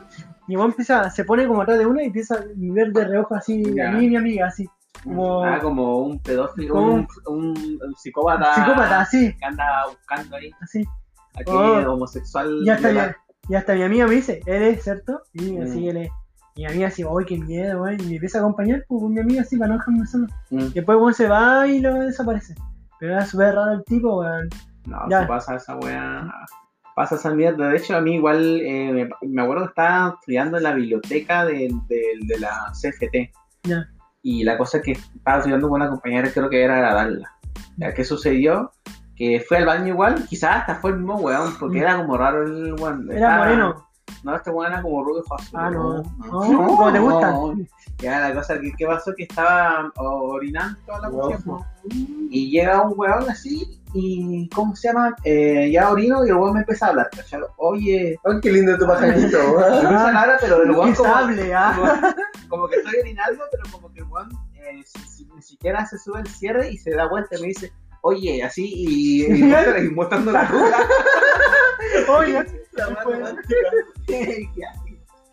y igual empieza, se pone como atrás de una y empieza a ver de reojo así Ya. a mí y mi amiga, así, como Ah, como un pedófilo, Como un, un, un psicópata. psicópata, así, Que anda buscando ahí. así. Aquí, Oh. homosexual. Y hasta, mi, viola- y hasta mi amiga me dice, él es, ¿cierto? Y Mm. así él es. Mi amiga así, ¡ay, qué miedo, güey! Y me empieza a acompañar, pues con mi amiga así, para no dejarme solo. Mm. Y después, weón, se va y lo desaparece. Pero era súper raro el tipo, weón. No, Ya. se pasa esa weá. Pasa esa mierda. De hecho, a mí igual eh, me, me acuerdo que estaba estudiando en la biblioteca de, de- de la CFT. Ya. Y la cosa es que estaba estudiando con una compañera, creo que era la Darla. Ya, ¿Qué sucedió? Que fue al baño igual, quizás hasta fue el mismo weón, porque Mm. era como raro el weón. Era moreno. No, este weón era como rubio fácil. Ah, no. No, ¿cómo te gusta? Ya, la cosa que, ¿qué pasó? Que estaba orinando toda la cuestión. Y llega un weón así, y ¿cómo se llama? Eh, ya orino y el weón me empieza a hablar, ¿cachai? Oye, Ay, qué lindo tu pajarito. *laughs* me empieza a hablar, pero el weón como, ah. como, como que estoy orinando, pero como que el weón eh, si- si- ni siquiera se sube el cierre y se da vuelta y me dice, oye, así, y, y, mostrando la rueda. *laughs* Oye, *laughs* La romántica. *laughs*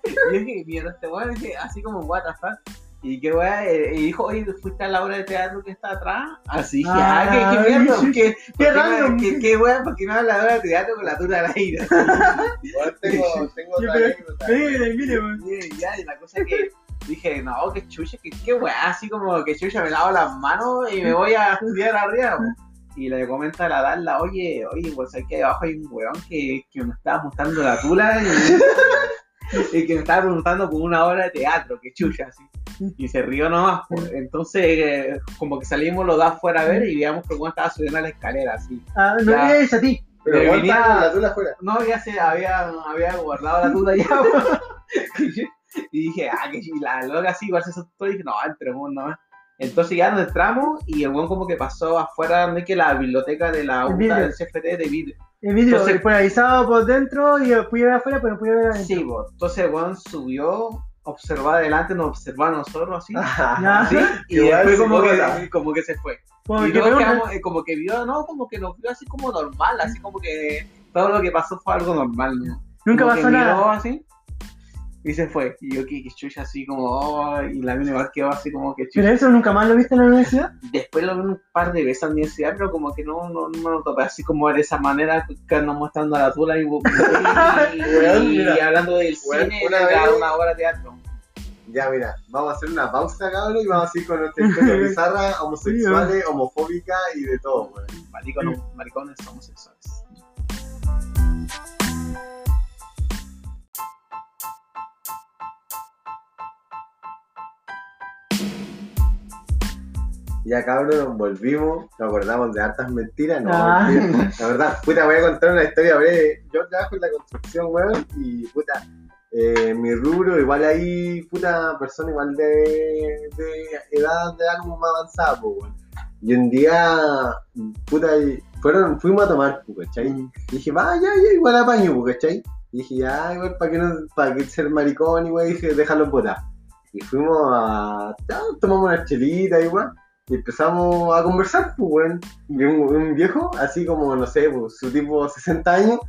Y yo dije, mierda, este weón, dije, así como, what the fuck. Y qué weá, eh, y dijo, oye, ¿fuiste a la obra de teatro que está atrás? Así dije, ah, Ah, qué, qué mierda, sí, qué, qué qué random. qué, qué weá, porque no habla la obra de teatro con la tula al aire. Tengo, tengo otra anécdota. mire, mire, ya, y la cosa es que dije, no, qué chucha, qué, qué weá, así como que chucha, me lavo las manos y me voy a *laughs* estudiar arriba. po. Y le comenta a la Darla, oye, oye, pues aquí abajo hay un weón que, que me estaba mostrando la tula y, *laughs* y que me estaba preguntando por una obra de teatro, que chucha, así. Y se rió nomás, po. entonces eh, como que salimos los dos afuera a ver y veíamos que weón estaba subiendo a la escalera, así. Ah, no Ya. es a ti. Pero venía- la tula afuera. No, ya se había, había guardado la tula ya. *laughs* y dije, ah, que la loca así, igual se asustó y dije, no, entremos nomás. Entonces ya nos entramos y el weón como que pasó afuera donde que la biblioteca de la UTA del CFT de vidrio. El vidrio Entonces- polarizado por dentro y después ver afuera, pero después ver adentro. Sí, po. entonces el weón subió, observó adelante, nos observó a nosotros así. Ya. *laughs* ¿sí? Y *laughs* Igual después como psicópata. que, como que se fue. Como y que luego quedamos, eh, como que vio, no, como que nos vio así como normal, así como que todo lo que pasó fue algo normal, ¿no? nunca Como que pasó nada. miró así y se fue. Y yo que, que chucha así como, oh, y la mina igual quedó así como que chucha. Pero eso nunca más lo viste en la universidad. Después lo vi un par de veces en la universidad, pero como que no, no, no me lo topé así como de esa manera que mostrando la tula y, y- *laughs* y- Weón, y mira. hablando del Weón, cine una vez- una obra de teatro. Ya, mira, vamos a hacer una pausa, cabrón, y vamos a ir con nuestra historia *laughs* bizarra, homosexuales, homofóbica y de todo, weón. Maricones, maricones homosexuales. Ya, cabrón, volvimos, nos acordamos de hartas mentiras, no, Ah. La verdad, puta, voy a contar una historia breve. Yo trabajo en la construcción, weón, y puta, eh, mi rubro, igual ahí, puta, persona igual de, de edad de algo más avanzada, pues, weón. Y un día, puta, y fueron, fuimos a tomar, pues, ¿cachai? Y dije, va, ya, igual apaño, pues, ¿cachai? Y dije, ya, igual, ¿para qué, no, para qué ser maricón, igual? dije, déjalo botar. Y fuimos a, tomamos una chelita, igual. Y empezamos a conversar, pues, weón. Y un, viejo, así como, no sé, pues, su tipo 60 años,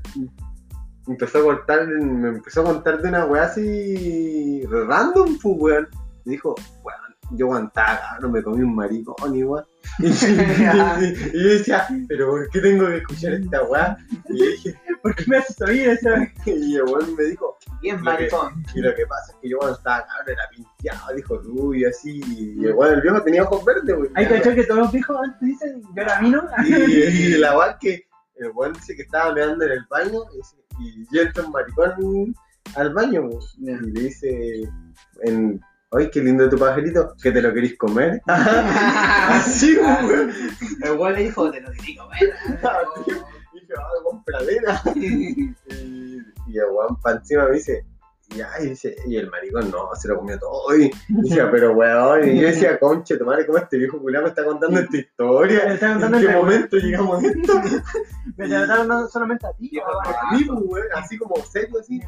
empezó a cortar, me empezó a contar de una weá así random, pues, weón. Y dijo, weón, yo aguantaba, cabrón, me comí un maricón igual. Y, y- y- y yo decía, pero ¿por qué tengo que escuchar esta weá? Y, yo dije, ¿Por qué me haces oír esa *laughs* y el weón me dijo, Bien maricón. y lo que pasa es que yo cuando estaba cabrón era pinteado, dijo rubio, así, y el weón, el viejo tenía ojos verdes, weón. Hay que que todos los viejos antes dicen, yo era. *laughs* Y, y la weá es que el weón dice que estaba meando en el baño y, y yo entro un maricón al baño y le dice, en, ¡ay, qué lindo tu pajarito! ¿Que te lo querís comer? *laughs* Así, weón. El weón le dijo, te lo quería comer. *laughs* Y dije, ah, compradera. *laughs* Y, y el weón pa' encima me dice, y, ay, dice, y el maricón no, se lo comió todo. Y decía, pero weón, y yo decía, conche, tu madre, ¿cómo este viejo culiao me está contando esta Me historia? está ¿En qué el momento llegamos a esto? Me trataron no solamente a ti. A- mí, weón, así como serio, así.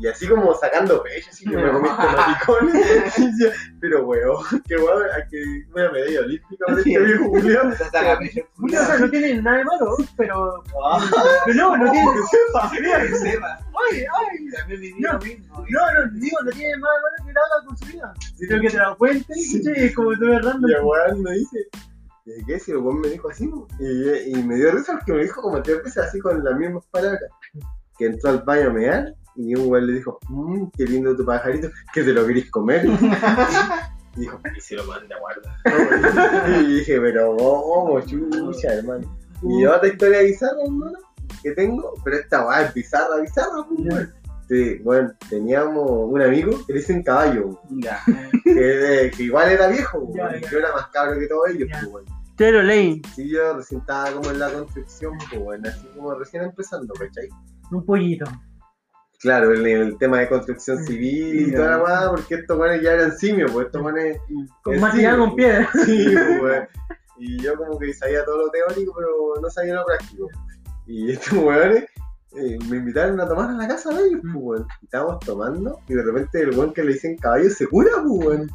Y así como sacando pecho, así que me. Y decía, *laughs* *laughs* pero weón, qué weón, hay que una medalla olímpica para este viejo saca *laughs* pecho, O sea, no tiene nada de malo, pero. Pero no, no tiene. que sepa. Ay, ay. Viví No. No, no, digo, no tiene más de malo que nada con su vida. Pero que te lo cuente. ¿cachai? es como tú errando. Y el weón me dice, ¿de qué? Si el weón me dijo así, y, y me dio risa porque me dijo como tres veces así con las mismas palabras. Que entró al baño a mear y un weón le dijo, mmm, qué lindo tu pajarito, que te lo querís comer. *laughs* y dijo, y se lo manda a guardar. *laughs* y dije, pero ¿cómo, chucha, hermano? Y otra historia bizarra, hermano, que tengo, pero esta weá es bizarra, bizarra, pues, weón. Sí, bueno, teníamos un amigo que le dicen caballo, Ya. que, que igual era viejo, Ya, weón, ya. yo era más cabro que todos ellos, pues, weón. Tero Lane, Sí, yo recién estaba como en la construcción, pues, bueno, así como recién empezando, ¿cachai? un pollito. Claro, el, el tema de construcción civil y toda la weá, porque estos weones ya eran simios, pues estos weones. Con Eh, más tirado con piedra. Sí, pues. *laughs* Y yo como que sabía todo lo teórico, pero no sabía lo práctico. Y estos weones eh, me invitaron a tomar a la casa de ellos, pues, weón. Estábamos tomando, y de repente el weón que le dicen caballo se cura, pues, weón.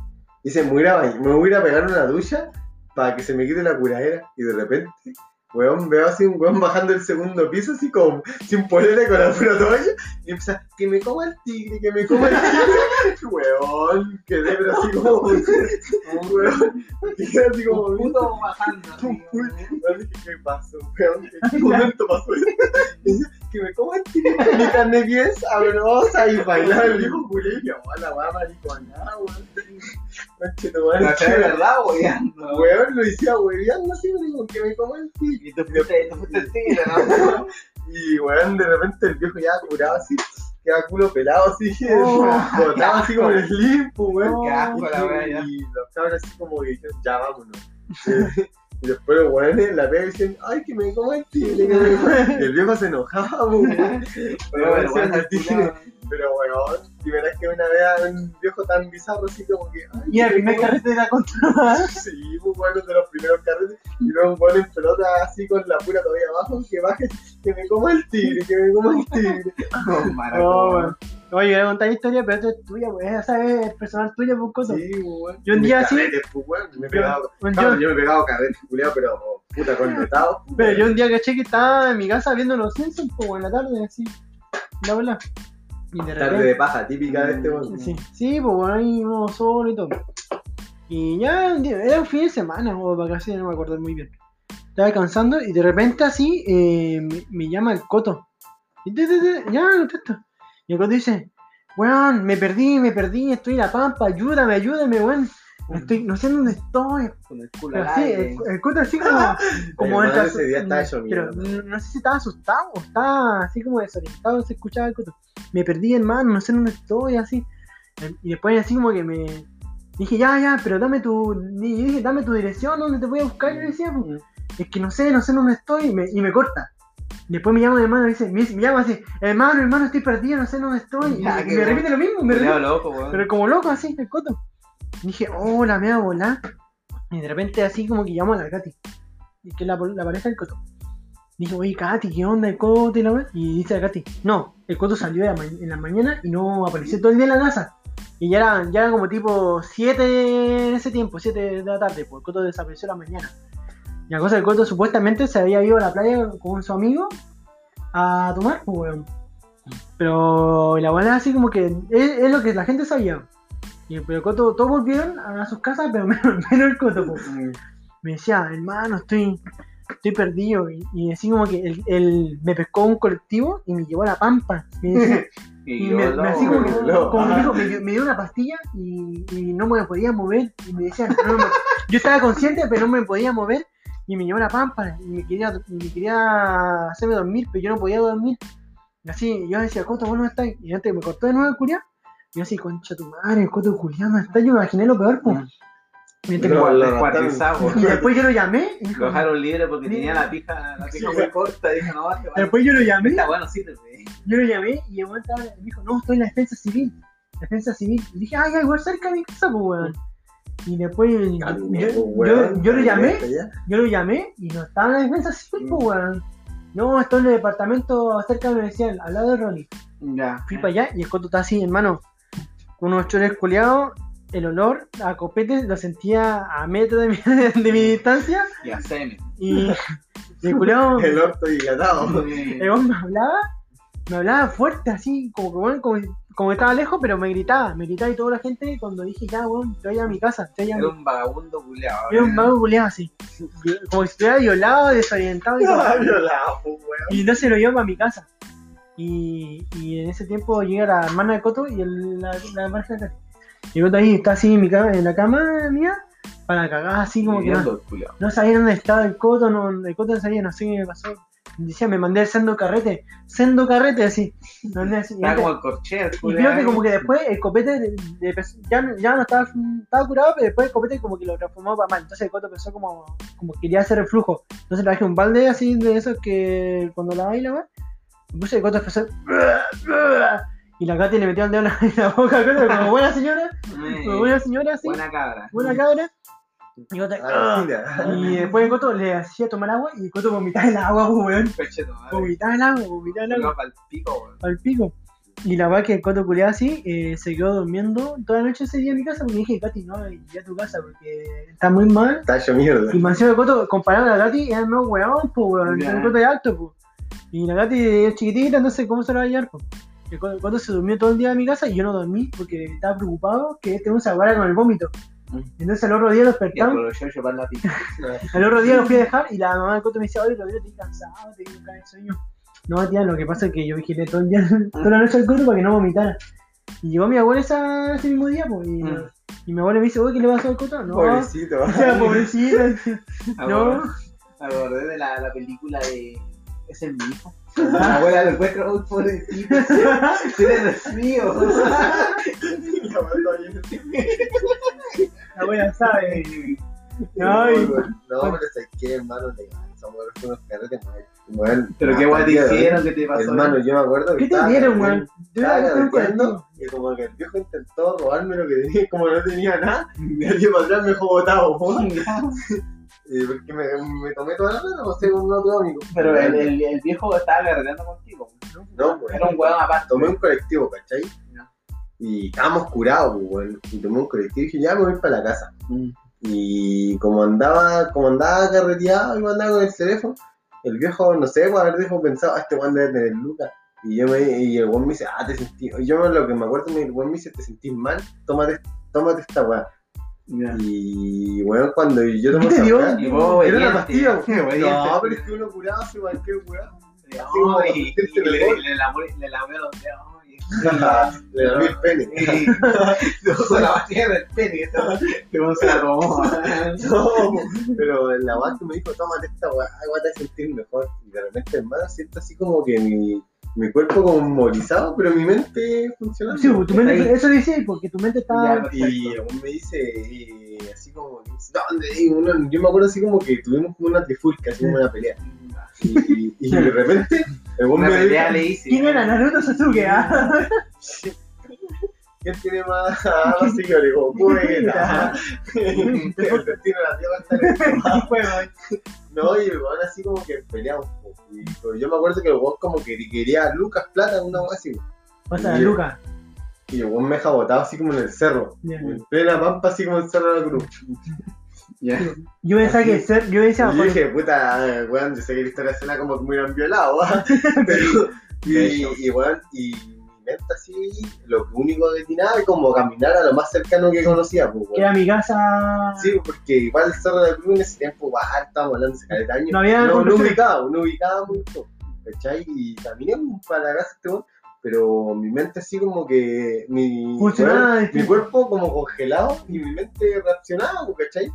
Dice, me voy a ir a bañar- me voy a pegar una ducha para que se me quite la curadera. Y de repente, weón, veo así un weón bajando el segundo piso, así como sin polera con la pura toalla, y empieza, que me coma el tigre, que me coma el tigre. *laughs* weón, quedé pero así como, weón, quedé así como, Un puto bajando. Un Weón, dije, ¿qué pasó, weón? ¿En qué momento pasó dice, que me coma el tigre, mi carne bien sabrosa, y bailaba el viejo culé, y yo, "Oh, la va mariconada, weón. Madre, ¿Cachai? qué ¿Verdad, weón? Weón, lo decía hueveando así, me digo, que me coma el tigre. Y tú fuiste, tú fuiste el tigre, ¿no? *laughs* Y weón, de repente el viejo ya curado así, queda culo pelado así, Oh, *laughs* botado así como el limpo, weón. La y los cabros así como que dijeron, ya vámonos. *laughs* Y después los weones la pega y dicen, ay, que me coma el tigre, que me coma. *laughs* Y el viejo se enojaba, weón. Pero bueno, bueno, el tigre. Pero weón, y verás que una vez a un viejo tan bizarro así como que, ay, Y el primer carrete de la contra. *laughs* Sí, pues bueno, de los primeros carretes. Y luego un weón en pelota así con la pura todavía abajo, que baje, que me coma el tigre, que me coma el tigre. *laughs* Oh. Oye, voy a contar historia, pero esto es tuya, pues. Esa es personal tuya, por cosa. Sí, pues weón. Yo un día así- pues me he Yo, pegado. Claro, yo- yo me he pegado carretes, culiao, pero puta con metados. pero yo un día caché que estaba en mi casa viendo los Simpsons, pues, en la tarde, así. La. Y de Tarde de paja, típica de este weón. Sí, sí, pues bueno, ahí íbamos solo y todo. Y ya, era un fin de semana o vacaciones, no me acuerdo muy bien. Estaba descansando y de repente así eh, me, me llama el coto. Y te- te- te- ya, contesto. Y el dice, weón, me perdí, me perdí, estoy en la pampa, ayúdame, ayúdame, weón. No, estoy, no sé dónde estoy. Con el culo Pero al sí, aire. el, el así como, como ese día estaba pero mierda. no, no sé si estaba asustado o estaba así como desorientado, se escuchaba el coto. Me perdí, hermano, no sé dónde estoy, así. Y después así como que me dije, ya, ya, pero dame tu. Y dije, dame tu dirección, ¿dónde te voy a buscar? Y yo decía, pues, es que no sé, no sé dónde estoy, y me, y me corta. Después me llama mi hermano y dice, me, me llama así, hermano, hermano, estoy perdido, no sé dónde estoy. Y, Ya, y qué me bueno. repite lo mismo, me repite loco, pero como loco así, el coto. Y dije, oh, la mea volá. Y de repente así como que llamo a la Katy. Y que es la, la pareja del coto. Dije, oye, Katy, ¿qué onda el coto y la? Y dice la Katy, no, el coto salió la en la mañana y no apareció todo el día en la casa. Y ya era, ya era como tipo 7 en ese tiempo, 7 de la tarde, pues el coto desapareció en la mañana. La cosa del coto supuestamente se había ido a la playa con su amigo a tomar, pues weón. Pero la buena así como que es, es lo que la gente sabía. Y pero el Coto, todos volvieron a sus casas, pero *laughs* menos, menos el Coto. po. Me decía, hermano, estoy, estoy perdido. Y, y así como que él, él me pescó un colectivo y me llevó a la pampa. Me decía- *laughs* Y y yo, me, no, me así como, que- no. como que dijo, me, dio, me dio una pastilla y, y no me podía mover. Y me decían, no me- yo estaba consciente, pero no me podía mover. Y me llevó a la pampa y me quería, y me quería hacerme dormir, pero yo no podía dormir. Y así, yo decía, Coto, vos no estás. Y antes me cortó de nuevo el culiao. Y yo así, concha tu madre, el Coto culiao no está. Yo me imaginé lo peor, pues. Y, lo y después yo lo llamé y Lo dejaron libre porque tenía la pija, la pija Sí. muy corta. Dijo, no, después yo lo llamé, Está bueno, sí, te yo lo llamé y el estaba- me dijo, no, estoy en la defensa civil. Defensa civil. Y dije, ah, ya, igual cerca de mi casa, pues weón. Y después yo, yo, yo- yo lo llamé, yo lo llamé y no estaba en la defensa civil, pues weón. No, estoy en el departamento cerca de la universidad, al lado de Ronnie. Ya. Fui para allá y el coto está así, hermano, con unos chores culeados. El olor a copete lo sentía a metro de mi, *laughs* de mi distancia. Y a semen. Y, *laughs* y el culeado, El orto dilatado. el weón me hablaba, me hablaba fuerte, así, como que weón, como, como estaba lejos, pero me gritaba, me gritaba y toda la gente cuando dije, ya, weón, te voy a mi casa, te voy a mi Era un vagabundo culeado. Era un mago culeado así. Como si estuviera violado, desorientado y, todo. Violado, pues, weón. y no se lo llevó para mi casa. Y, y en ese tiempo llega la hermana de Coto y el, la, la hermana de. Y Coto ahí está así en, mi cama, en la cama mía, para cagar así como que no, no sabía dónde estaba el Coto, no, el Coto no sabía, no sé qué me pasó. Decía, me mandé el sendo carrete, sendo carrete así. Así. Estaba como el corchero. y creo que como que después el copete de- de- ya, ya no estaba, estaba curado, pero después el copete como que lo transformó para mal. Entonces el coto empezó como, como quería hacer el flujo. Entonces dejé un balde así de esos que cuando la baila. Entonces el coto empezó. Y la Katy le metió el dedo en la, boca *laughs* como buena señora, como buena señora así, buena, Buena cabra. Y, Ah, "Ah". y después el coto le hacía tomar agua y el coto vomitaba el agua, weón. Vomitaba el agua, vomitaba el agua pa'l pico, weón. al pico. Y la verdad que el Coto culiado así eh, se quedó durmiendo toda la noche ese día en mi casa porque dije, Katy, no, ya a tu casa porque está muy mal. Está hecho mierda. Y Mansión de Coto, comparado a la Katy, es más weón, pues weón, el Coto es alto, pues. Y la Katy es chiquitita, entonces, ¿cómo se la va a hallar, pues? El Coto, el se durmió todo el día en mi casa y yo no dormí porque estaba preocupado que este se con el vómito. Entonces al otro día despertamos, la *laughs* al otro día lo fui a dejar y la mamá del Coto me decía, oye, Rodrigo, estoy cansado, te quiero caer de sueño. No, tía, lo que pasa es que yo vigilé todo el día, *laughs* toda la noche al Coto para que no vomitara. Y llegó mi abuela esa- ese mismo día, pues, y, Mm. y mi abuela me dice, oye, ¿qué le pasó al Coto? No, Pobrecito. *laughs* o sea, pobrecita. no, Me acordé de la, la película de. Ese es mi hijo. La abuela lo encuentra un pobrecito. Eres mío. La abuela sabe. No, no, pero es que hermano, te somos unos carretes, bueno, Pero qué guay te hicieron, ¿qué te pasó? Hermano, yo me acuerdo que ¿Qué te dieron, weón? Yo Estaba y como que el viejo intentó robarme lo que tenía, como no tenía nada, y el viejo atrás me dejó botado, weón. *laughs* Y porque me, me tomé toda la plata, no sé, un otro amigo. Pero el, el, el viejo estaba carreteando contigo. ¿no? No, pues, Era un hueón aparte. tomé un colectivo, ¿cachai? Y estábamos curados, pues, weón. Y tomé un colectivo y dije, ya me voy para la casa. Mm. Y como andaba, como andaba carreteado y andaba con el teléfono, el viejo, no sé, pues haber viejo pensado, ah, este weón debe tener lucas. Y yo me, y el weón me dice, ah, te sentí, y yo lo que me acuerdo, el weón me dice, te sentís mal, tómate, tómate esta weá. Ya. Y weón, cuando yo tomé ¿Qué te esa weá, era obediente. pastilla. *laughs* No, pero es que uno curado hace cualquier weá. No, y, y le, le, le lamé los dedos. y- Le mil pene. Y se puso la pastilla del pene. Te vamos a la. *laughs* No, pero la weá que me dijo, tómate esta weá, te vas a sentir mejor. Y de repente, hermano, siento así como que mi, mi cuerpo como movilizado, pero mi mente funcionando. Sí, pues, tu mente, Ahí. eso dice porque tu mente está. Ya, Y aún me dice, así como, ¿dónde? Y uno- yo me acuerdo así como que tuvimos como una trifulca, así como una pelea. Y, y- y de repente, el Una me pelea le hice. ¿Quién era Naruto Sasuke? Ah? *laughs* ¿quién tiene más, más *laughs* seguidores? *laughs* Goku, Vegeta. El destino de la tierra está en el. No, y el weón así como que peleamos. po. Y pues, yo me acuerdo que el weón como que quería Lucas Plata, una weá así. po. Pasa, Y- Luca. Y el weón me deja botado así como en el cerro. Ya. En plena pampa, así como el cerro de la cruz. Yo pensaba que ser, yo decía, Y yo dije, puta, weón, yo sé que la historia suena como que me hubieran violado, *laughs* y, y, weón, y mi mente así, lo único que tenía era como caminar a lo más cercano que conocía, pues, que era mi casa. Sí, porque igual el cerro de cruz en ese tiempo, va, estábamos hablando de caleta años. No había no, no ubicaba, no ubicaba mucho, ¿cachai? Y caminé para la casa este weón, pero mi mente así como que, mi, Funcionaba weón, mi distinto. cuerpo como congelado y mi mente reaccionaba, pues, ¿cachai?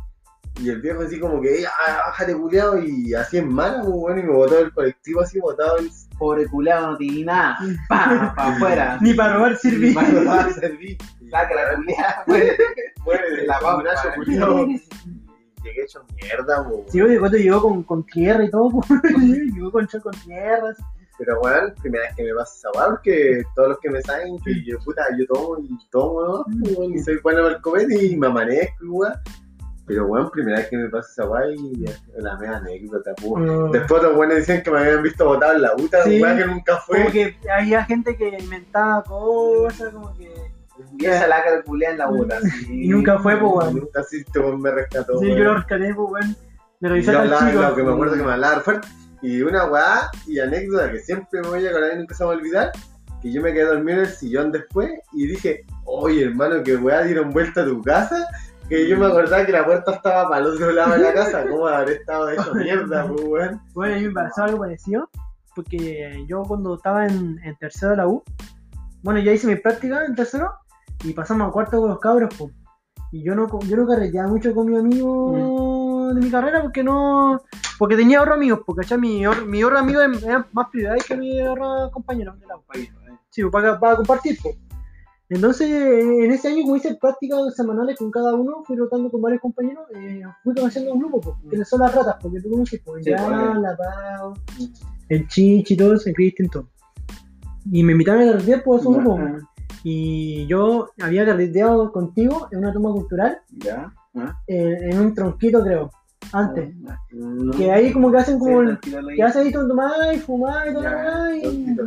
Y el viejo así como que, ya, bájate culiado, y así en mala, pues, bueno, y me botó del colectivo así, botado el... Pobre culado, no tiene nada. *laughs* Pa, pa afuera. *laughs* Ni para robar sirví. Para no va a servir. Saca la culiada. *laughs* muere de La pampa. culiado. Llegué hecho mierda, pues, Sí, oye, cuando llegó con, con tierra y todo, pues, llegó con, con tierra. Pero bueno, primera vez que me pasa esa weá, porque todos los que me saben que yo, puta, yo tomo y tomo, ¿no? Pues, weón, y soy bueno para el copete y me amanezco, weón. Pero bueno, primera vez que me pasa esa weá y la mea anécdota. Después otros buenos decían que me habían visto botado en la UTA, Sí. weá que nunca fue. Como que había gente que inventaba cosas, como que. Y esa la calculé en la boda. Y nunca fue, pues, weón. Nunca sí, este weón me rescató. Sí, weón. yo lo rescaté, pues, weón. Me revisé al chico. claro, que me acuerdo que me hablaba fuerte. Y una weá y anécdota que siempre me voy a acordar y nunca se me va a olvidar, que yo me quedé dormido en el sillón después y dije, oye hermano, que weá dieron vuelta a tu casa, que yo me acordaba que la puerta estaba para el otro lado de la casa, ¿cómo habré estado hecho mierda, *laughs* pues weón? Bueno, a mí me pasó algo parecido, porque yo cuando estaba en, en tercero de la U, bueno, ya hice mi práctica en tercero y pasamos a cuarto con los cabros, po. y yo no, yo no carreteaba mucho con mi amigo de mi carrera porque no, porque tenía otros amigos, porque ¿cachai? mi, or- mi otro amigo era más prioridad que mi otro compañero de la U. Sí, pues, para, para compartir, pues. Entonces, en ese año, como hice prácticas semanales con cada uno, fui rotando con varios compañeros, eh, fui conociendo un grupo, pues, que son las ratas, porque tú conoces, pues, Sí, ya, pues. la Pau, el Chichi, todo eso, el Cristian, todo. Y me invitaron a carretear por esos grupos. Ya. Y yo había carreteado contigo en una toma cultural, Ya. ¿Ah? eh, en un tronquito, creo, antes. Mm. Que ahí como que hacen como el, Sí, tranquilo, que haces ahí tomar y fumar y todo Ya, lo demás, y tontito.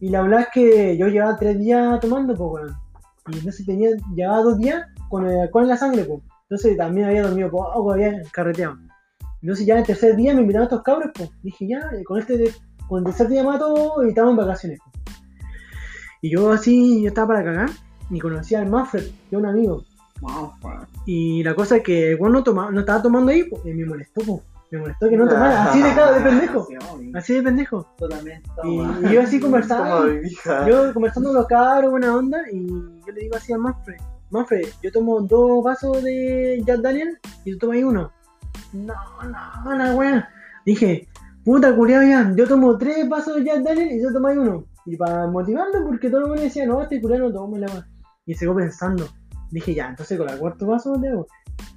Y la verdad es que yo llevaba tres días tomando, pues, weón. Y entonces tenía, llevaba dos días con el alcohol en la sangre, pues. Entonces también había dormido poco, había carreteado. Entonces ya el tercer día me invitaron estos cabros, pues. Dije, ya, con este, con el tercer día mato y estamos en vacaciones, pues. Y yo así, yo estaba para cagar, y conocí al Manfred, que un amigo. Pues. Y la cosa es que el weón no, toma- no estaba tomando ahí, pues, y me molestó, pues. Me molestó que no tomara, así de, cara, de pendejo. Así de pendejo. Y, yo así conversaba, yo conversando con los cabros, buena onda, y yo le digo así a Manfred, Manfred, yo tomo dos vasos de Jack Daniel y tú tomas uno. No, no, la wea. Dije, puta culiao ya, yo tomo tres vasos de Jack Daniel y tú tomas ahí uno. Y para motivarlo, porque todo el mundo decía, no, este culiao no toma la wea. Y se quedó pensando. Dije, ya, entonces con el cuarto vaso de.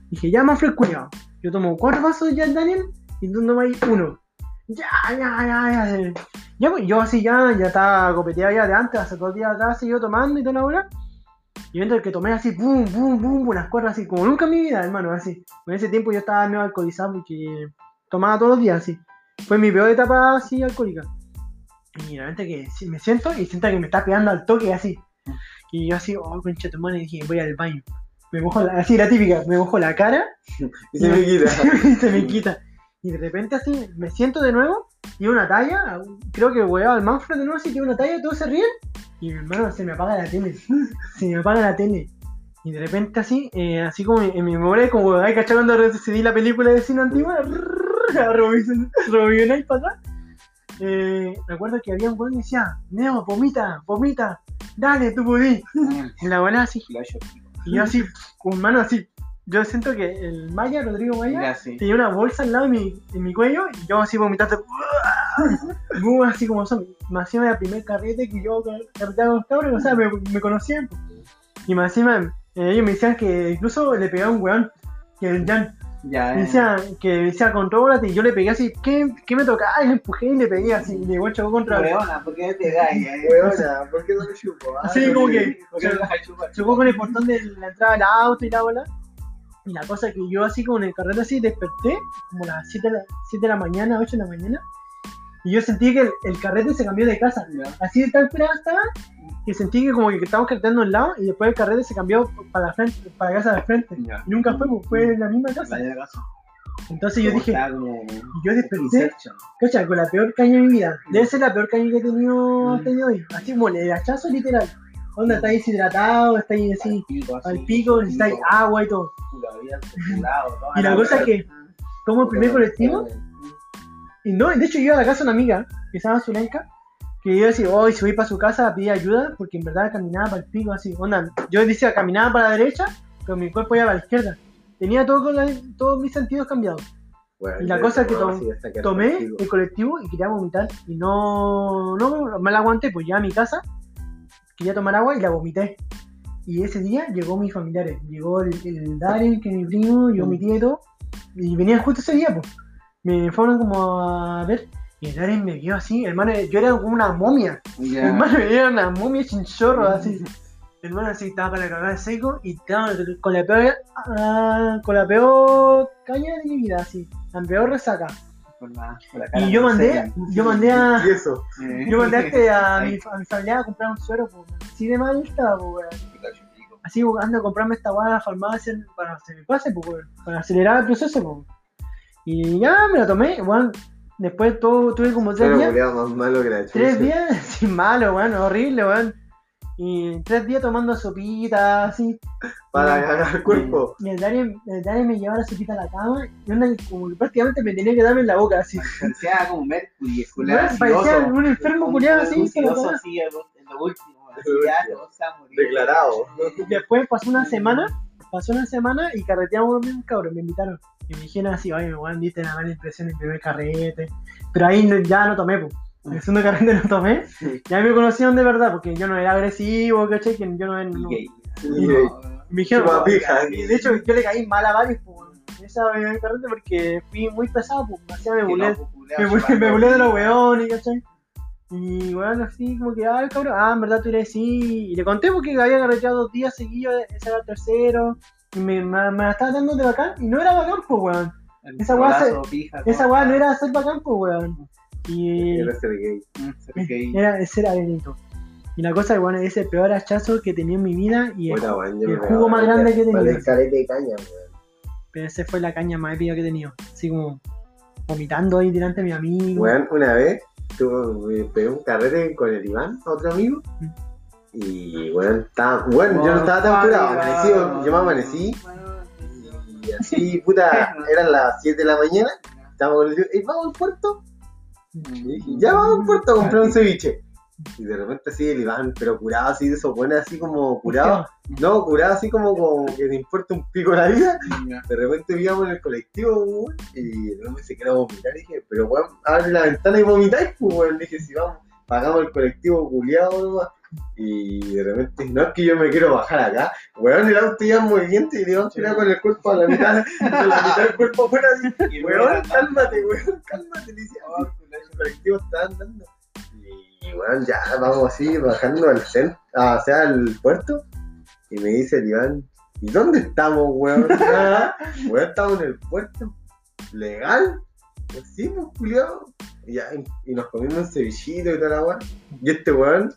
Dije, ya, Manfred culiao, yo tomo cuatro vasos Jack Daniel y tú tomas uno. Ya, ya, ya, ya. Ya, pues, yo así ya, ya estaba copeteado ya de antes, hace dos días atrás, yo tomando y toda la hora. Y mientras que tomé así, pum, pum, pum, unas cuerdas así, como nunca en mi vida, hermano, así. En ese tiempo yo estaba medio alcoholizado porque tomaba todos los días, así. Fue mi peor etapa así alcohólica. Y realmente que me siento y siento que me está pegando al toque así. Y yo así, oh, concha madre, dije, voy al baño. Me mojo la, así la típica, me mojo la cara *laughs* Y se me quita. y *laughs* se me quita. Y de repente así me siento de nuevo y una talla, creo que weaba al Manfred de nuevo, así que una talla, todos se ríen y mi hermano se me apaga la tele. *laughs* Se me apaga la tele. Y de repente así, eh, así como en mi memoria, como hay cachado cuando decidí la película de cine antigua, Robinson para atrás. Eh, recuerdo que había un weón que decía, Neo, vomita, vomita, dale, tú podís. Y la buena así, y yo así, con mano así. Yo siento que el Maya, Rodrigo Maya, Ya, sí. tenía una bolsa al lado de mi, de mi cuello y yo así vomitando. *laughs* Así como son. Me hacía el primer carrete que yo carreteaba con los cabros, o sea, me, me conocían. po. Y me hacían, eh, ellos me decían que incluso le pegaba un weón, que el Jan. Ya, eh. decía, que decía, contrólate, y yo le pegué así, ¿qué, qué me tocaba? Y le empujé y le pegué así, y chocó contra Weona, ¿por qué me pegáis? eh? Huevona, ¿por qué no me *laughs* chupo? Ah, Sí, como que- chocó con el portón de la entrada del auto y la bola. Y la cosa que yo así como en el carrete así desperté, como a las 7 de la, 7 de la mañana, 8 de la mañana, y yo sentí que el, el carrete se cambió de casa. Así de tan curada estaba, que sentí que como que estábamos carreteando al lado y después el carrete se cambió para la frente, para la casa de frente. Ya. Y nunca fue, pues, fue en la misma casa. Entonces yo dije, como yo desperté, cacha, con la peor caña de mi vida. Debe ser la peor caña que he tenido hasta el día de hoy. Así como el hachazo literal. Onda, estáis deshidratado, estáis así, al pico, necesitáis agua y todo. Y la cosa es que, como el primer colectivo, Eh, y no, de hecho yo iba a la casa de una amiga, que se llama Zulenka, que yo decía, hoy si voy para su casa a pedir ayuda, porque en verdad caminaba para el pico así. Onda, yo decía, caminaba para la derecha, pero mi cuerpo iba para la izquierda. Tenía todo con la- todos mis sentidos cambiados. Bueno, Y la cosa es que tom- Tomé el colectivo y quería vomitar, y no, no me la aguanté, pues ya a mi casa, quería tomar agua y la vomité. Y ese día llegó mis familiares, llegó el, el Darren, que es mi primo, llegó mi tía y todo, y venían justo ese día, pues. Me fueron como a ver, y el Darren me vio así, hermano, yo era como una momia, Ya. hermano, era una momia sin chorro, así. Hermano, así estaba para cagar seco y estaba con la peor, ah, con la peor caña de mi vida, así. La peor resaca. La, la Y yo mandé, seca. yo mandé a, Y eso. Yo mandé a, este- a, mi, a mi familia a comprar un suero, pues, así de mal estaba, pues. Así, ando a comprarme esta weá a la farmacia para que se me pase, pues, weón, para acelerar el proceso, pues. Y ya me lo tomé, weón. Después todo, tuve como tres Pero días. más malo que la chucha. Tres días, *laughs* sin malo, weón, horrible, weón. Y tres días tomando sopita, así. Para ganar el cuerpo. Y el Dani, el Dani me llevaba la sopita a la cama y onda, como que prácticamente me tenía que darme en la boca, así. *laughs* Parecía como Mercury, parecía un enfermo culiado así, así, en lo último. Así *laughs* ya, morir. Declarado. Después pasó una semana, pasó una semana y carreteamos los mismos cabros, me invitaron. Y me dijeron así, oye, weón, diste la mala impresión en el primer carrete. Pero ahí no- ya no tomé, pues. En el segundo carrete no tomé. Ya me conocieron de verdad, porque yo no era agresivo, ¿cachai? Que yo no, no- Y gay. Y No, gay. no. Me dijeron, Chupa pija. y de hecho yo le caí mal a varios, pues, esa primer carrete porque fui muy pesado, pues, me hacía me burlé de los weones, ¿cachai? Y bueno, así como que, ah, el cabrón, ah, en verdad tú eres sí. Y le conté porque había carreteado dos días seguidos, ese era el tercero. Y me, me, me la estaba dando de bacán. Y no era bacán, pues, weón. El Esa weá Esa weá no era ser bacán, pues, weón. Y Era ser gay. Mm, ser *laughs* gay. era, ese era Benito. Y la cosa, bueno, es el peor hachazo que tenía en mi vida. Y el- weón, el jugo más grande que carete de caña, weón. pero ese fue la caña más épica que he tenido. Así como vomitando ahí delante de mi amigo. Weón, una vez tuve, me pegué un carrete con el Iván, otro amigo. Y estaba, bueno, yo no estaba tan curado, amanecido, yo me amanecí. Y así, puta, *laughs* eran las 7 de la mañana. Estábamos con el tío, "Ey, vamos al puerto. Y dije, ya vamos al puerto a comprar un ceviche. Y de repente así el Iván, pero curado así de esos buenos, así como curado. *laughs* *laughs* No, curado así como, como que te importa un pico la vida. De repente vivíamos en el colectivo, y de repente se quería vomitar. Y dije, pero weón, abre la ventana y vomitáis, pues weón. Dije, si vamos, pagamos el colectivo culiado nomás. Y de repente, no es que yo me quiero bajar acá, weón, el auto ya en movimiento y le vamos a tirar con el cuerpo a la mitad, *laughs* con la mitad del cuerpo afuera, así, Y weón, cálmate, weón, cálmate, le decía, "Oh, el colectivo está andando. Y weón, ya vamos así, bajando al centro, o sea, al puerto, y me dice el Iván, ¿y dónde estamos, weón? *laughs* Ah, weón, estamos en el puerto, legal, pues sí, pues, culiado. Y, ya, y nos comimos un cevichito y toda la weón. Y este weón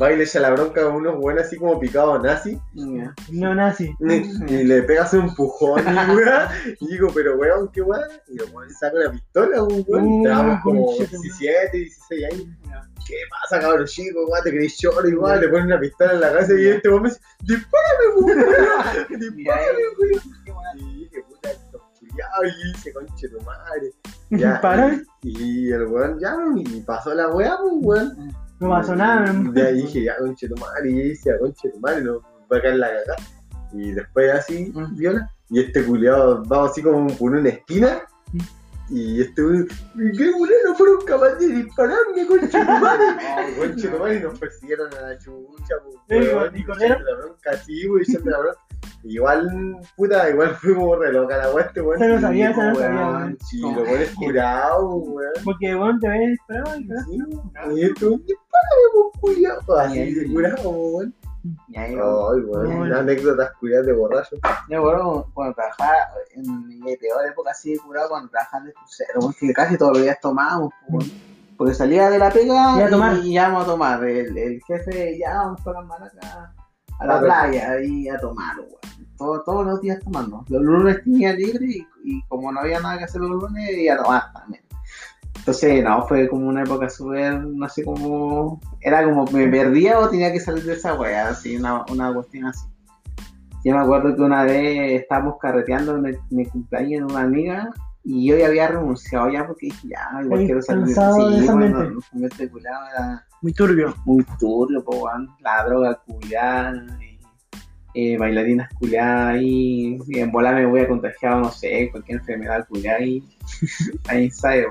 va y le echa la bronca a unos weones así como picados nazi. Ya. No nazi. *laughs* Y, y le pegas un empujón y *laughs* weón. Y digo, pero weón, qué weón. Y el weón saca una pistola, un weón. Uh, Estábamos como conchetumare. 17, 16 años. ¿Qué pasa, cabrón chico? Weón, te crees choro igual. Le ponen una pistola en la cabeza y este weón me dice, dispárame, weón. *laughs* Dispárame, weón. Y dije, puta. Y dije, conche tu madre. Ya, Para, Y el weón ya, y pasó la weá, pues, weón. No pasó nada. De ahí dije, ya, conche tu madre, y decía, conche tu madre, no va a caer la cagada. Y después así, viola, y este culiado va así como por una esquina, y este weón, ¿y qué culiao no fueron capaces de dispararme, conche tu madre? *laughs* Y conche tu madre, y nos *laughs* persiguieron a la chucha, pues, ¿y y corrieron? la bronca, sí, echando la bronca. Igual, puta, igual fuimos re loca la weá, este weón. Esa no sabía, no weón. sabía, weón. Sí, lo pones curado, weón. Porque, weón, te ves esperado y Sí, y esto, dispárame, pues, culiao. Así de curado, weón. Ay, weón, anécdotas curiosas de borracho. Yo recuerdo cuando trabajaba en mi peor época así de curado, cuando trabajaba de crucero, porque casi todos los días tomábamos, pues, porque salía de la pega Y a ya vamos a tomar. El, el jefe, ya vamos con las maracas a la playa y a tomar, weón. Todo- todos los días tomando. Los lunes tenía libre y, y como no había nada que hacer los lunes, iba a tomar también. Entonces, no, fue como una época súper, no sé cómo, era como me perdía o tenía que salir de esa wea, así, una, una cuestión así. Yo me acuerdo que una vez estábamos carreteando en el, en el cumpleaños de una amiga y yo ya había renunciado ya porque dije, ya, igual Ay, quiero salir sí, bueno, ambiente culiado era Muy turbio. muy turbio, po, la droga culiada, eh, bailarinas culiadas y en bola me voy a contagiar, no sé, cualquier enfermedad culiada *laughs* ahí, ahí ensayo.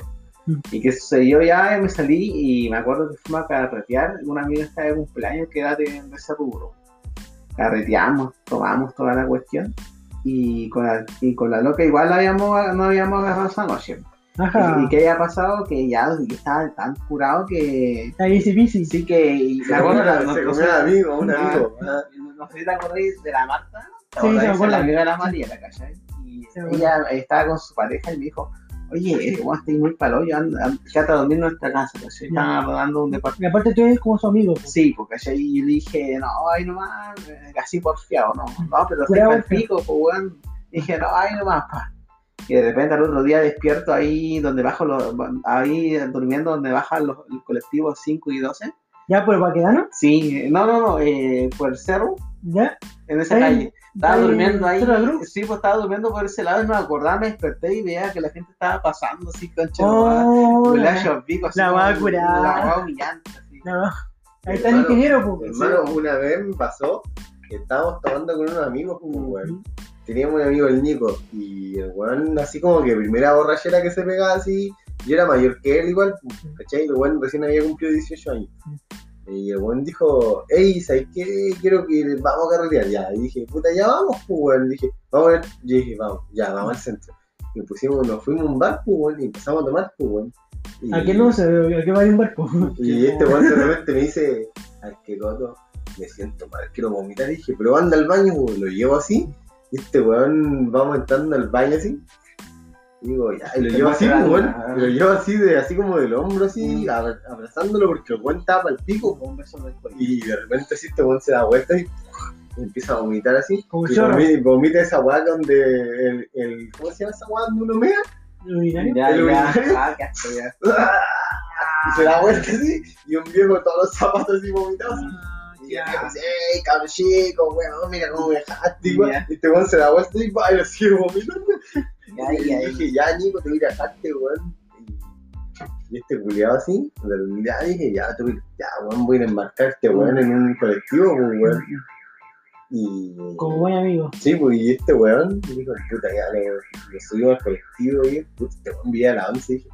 ¿Y qué sucedió? Ya me salí y me acuerdo que fuimos a carretear, una amiga estaba de cumpleaños que era de, de ese rubro. Carreteamos, tomamos toda la cuestión y con la, y con la loca igual la habíamos, no habíamos agarrado esa noche. Ajá. Y, y que haya pasado que ya estaba tan curado que Está easy sí que y Se comió- la- se un amigo, un amigo. no sé si te acordás de la Marta Sí, acuerdo. la amiga de la Mariela, ¿cachai? Y Sí, me acuerdo. ella estaba con su pareja y me dijo, oye, ¿cómo estoy muy palo? Yo ando, ando- quédate a dormir en nuestra casa, ¿cachai? Están arrendando un departamento. Y aparte tú eres como su amigo. pues. Sí, porque yo le dije, no, ahí nomás, eh, así porfiado, no, no, pero estoy pa'l porfia. pico, pues weón. Dije, no, ahí nomás, pa. Y de repente al otro día despierto ahí donde bajo los, ahí durmiendo donde bajan los el colectivo 5 y 12. ¿Ya por el Baquedano? Sí, no, no, no, eh, por el cerro, ¿Ya? en esa calle. Estaba durmiendo ahí. Sí, pues estaba durmiendo por ese lado y me acordaba, me desperté y veía que la gente estaba pasando así, concha. Oh, con la- la pico, así. la como- va curada. La va humillante, así. no. Ahí está el ingeniero, pues. Hermano, una vez me pasó que estábamos tomando con unos amigos, pues, weón. Teníamos un amigo, el Nico, y el weón, así como que primera borrachera que se pegaba así, yo era mayor que él igual, pues, ¿cachai? El weón recién había cumplido 18 años. Y el weón dijo, hey, ¿sabes qué? Quiero que vamos a carretear, ya. Y dije, puta, ya vamos, pues, weón. Dije, vamos a ver. Yo dije, vamos, ya, vamos al centro. Y pusimos, nos fuimos a un bar, pues, weón, y empezamos a tomar, pues, weón. Y- ¿A qué no se ¿A qué va a ir un barco? *laughs* y *laughs* este weón de repente me dice, ay, qué coto, me siento mal, quiero vomitar. Y dije, pero anda al baño, weón. lo llevo así. Y este weón vamos entrando al baño así. Y digo, ya, y lo Te llevo así, weón. la- Y lo llevo así, de, así como del hombro, así, Mm. abra- abrazándolo porque el weón tapa el pico. Un beso después. Y de repente así este weón se da vuelta y empieza a vomitar así. Como Y chorro. vomi- vomita esa weá donde el, el, ¿cómo se llama esa weá donde uno mea? ¿Urinario? Ya, ¿El ya. urinario? Ah, qué asco, ya. Y se da vuelta así, y un viejo con todos los zapatos así vomitados. Ah, Y el ya. viejo dice, ey, cabrón chico, weón, mira cómo me dejaste, Ya. weón. Y este weón se da vuelta y va y lo sigue vomitando. Ya, y dije, ya, Nico, te voy a dejarte, weón. Y, y este culiado así, ya dije, ya, te voy, ya, weón, voy a embarcarte, weón, en un colectivo, pues, weón. Y. Como buen amigo. Sí, pues, y este weón, dijo, puta, ya, lo, lo subimos al colectivo, y puta, este weón vivía a la once, y dije,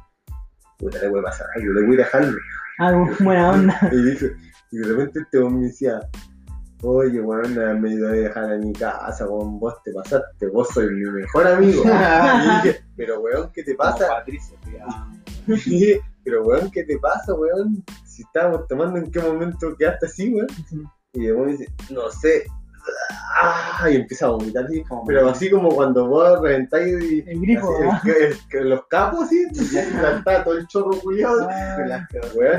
puta, le puede pasar algo, le voy dejando. Ah, como buena onda. *laughs* Y, dije, y de repente este weón me decía, oye, weón, me ido a dejar a mi casa, weón, vos te pasaste, vos sois mi mejor amigo. *laughs* y dije, pero weón, ¿qué te Como pasa? Patricio, ya. *laughs* Y dije, pero weón, ¿qué te pasa, weón? Si estábamos tomando, ¿en qué momento quedaste así, weón? Y el weón dice, no sé. Ah, y empieza a vomitar así, Como pero así como cuando vos reventáis y- El grifo, así, el- el- el- los capos así, saltaba todo el chorro culiado. Ah,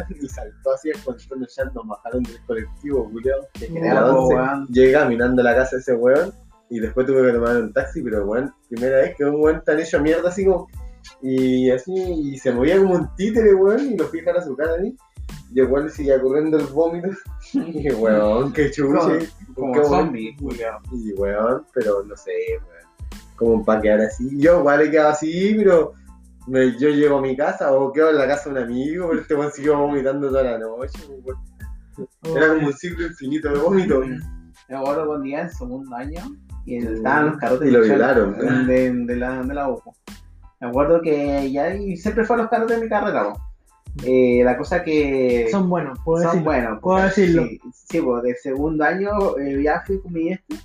y saltó así el control ya nos bajaron del colectivo, culiado. Te Ya, creo, po, Entonces, weón. llegué caminando a la casa de ese weón y después tuve que tomar un taxi, pero weón, primera vez que un weón tan hecho mierda así como. Y así, y se movía como un títere, weón, y lo fui a dejar a su cara ahí. Y weón le seguía corriendo el vómito. *laughs* Y weón, qué chuche. Como weón. zombie. Y weón, pero no sé, weón. Como para quedar así. Yo igual he quedado así, pero me- yo llego a mi casa o quedo en la casa de un amigo, pero este weón siguió vomitando toda la noche, weón. Era como un ciclo infinito de vómito. Me acuerdo cuando iba en segundo año y estaban los carrotes Y lo violaron, de, de, de la, de la U. Me acuerdo que ya y siempre fue a los carrotes de mi carrera. po. Eh, la cosa que Son buenos, puedo son decirlo. buenos. puedo decirlo. Sí, sí, po, de segundo año eh, ya fui con mi este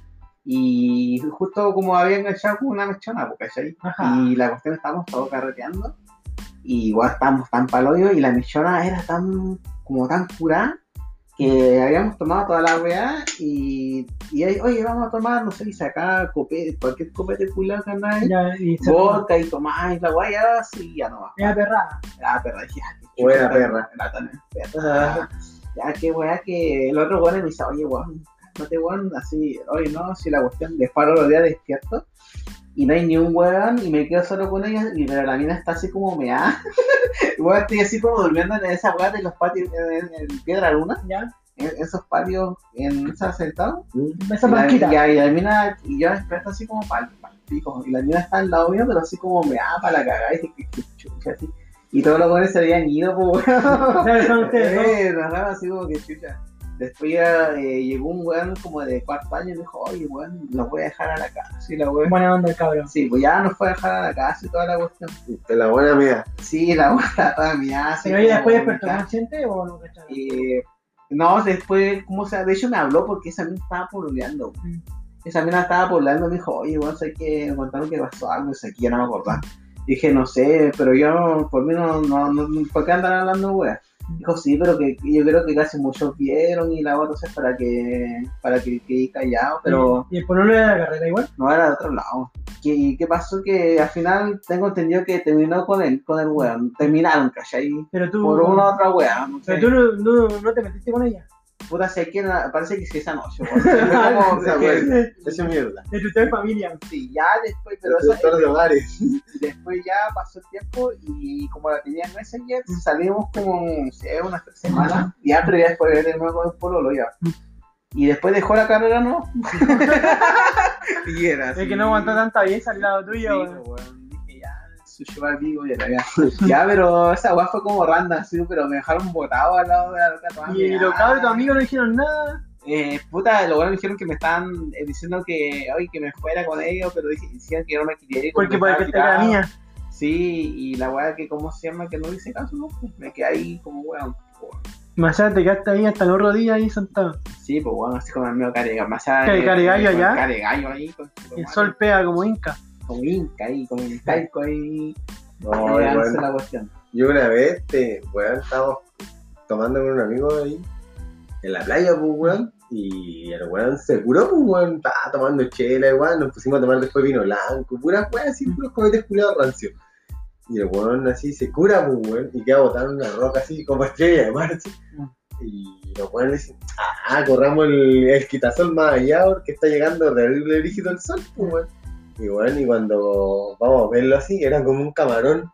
y justo como había enganchado con una mechona, po, ¿cachai? Y la cuestión estábamos todos carreteando y igual estábamos tan paloyo y la mechona era tan como tan curada que habíamos tomado toda la weá y, y ahí, oye, vamos a tomar, no sé, y sacar copete, cualquier copete culiado que se vodka y tomar y la weá, ya, sí, ya no va. Era perrada. Ah, perra, dije, ah, qué Buena perra. Era perra. Ya, qué weá que el otro weón me dice, oye, weón, cálmate, weón, así, oye, no, si la cuestión de paro los días despierto y no hay ni un weón y me quedo solo con ella, y pero la mina está así como meada. *laughs* weón, estoy así como durmiendo en esa weá de los patios en, en Piedra Luna, Ya. en esos patios, en esa sentado. Esa Y banquita. y, y la mina, y yo despierto así como pa'l pa'l pico, y la mina está al lado mío, pero así como meada para la cagada, y dije, chucha, así. Y todos los weones se habían ido, pues, weón. *laughs* ¿Sabes? Son ustedes, ¿no? Eh, nos daba así como que chucha. Después ya eh, llegó un weón como de cuarto año y me dijo, oye weón, los voy a dejar a la casa. Y la weón. Buena onda el cabrón. Sí, pues ya nos fue a dejar a la casa y toda la cuestión. De la buena mía. Sí, la weón estaba toda mía. ¿Pero ella como después despertó consciente o no? Eh, no, después, ¿cómo se De hecho me habló porque esa mina estaba pololeando. Mm. Esa mina estaba pololeando y me dijo, oye weón, sé que me contaron que pasó algo, sé que ya no me acordaba. Dije, no sé, pero yo, por mí no, no, no ¿por qué andan hablando weas? Dijo, sí, pero que yo creo que casi muchos vieron y la otra es para que, para que quede callado, pero ¿Y el pololo de la carrera igual? no era de otro lado. ¿Qué, qué pasó? Que al final tengo entendido que terminó con él, con el weón. Terminaron, ¿cachai? Pero tú. Por una u otra wea. No sé. Pero tú no, no, no te metiste con ella. Puta, sé que era- parece que sí esa noche, weón. Fue *laughs* como- Esa es que- wea. Eso es mierda. De tu de familia. Sí, ya después, pero esa- doctor de hogares. *laughs* después ya pasó el tiempo y como la tenía en Messenger, salimos como, no sé, unas tres semanas. Ya, pero ya después de nuevo con el pololo ya. Y después dejó la carrera, ¿no? *laughs* y era Es que no aguantó tanta belleza al lado tuyo. Sí, weón. Pues, vivo y era ya. *laughs* ya, pero esa weá fue como random, sí, pero me dejaron botado al lado de la loca. Y los cabros, tus amigos no dijeron nada. Eh, puta, los buenos me dijeron que me estaban eh, diciendo que, ay, que me fuera con ellos, pero decían que yo no me quería ir. Porque estaba que la tirado. niña. Sí, y la weá que, ¿cómo se llama? Que no hice caso, ¿no? Pues me quedé ahí como weón. pues, Más allá te quedaste ahí hasta los rodillas ahí sentado. Sí, pues weón, así como el mío carega. Más allá ¿Qué, de- caregallo allá? Caregallo ahí, con su El sol pega como inca. Con Inca ahí, con el talco ahí. No, weón. la cuestión. Yo una vez, te, weón, estábamos tomando con un amigo ahí en la playa, pues, weón. Y el weón se curó, pues, weón. Estaba tomando chela, weón. Nos pusimos a tomar después vino blanco, puras weón, así, puros cometes culiados rancios. Y el weón así se cura, pues, weón. Y queda botando una roca así, como estrella de mar, así. Y los weones dicen, ah, corramos el, el quitasol más allá porque está llegando terrible rígido el sol, pues, weón. Y bueno, y cuando vamos a verlo así, era como un camarón.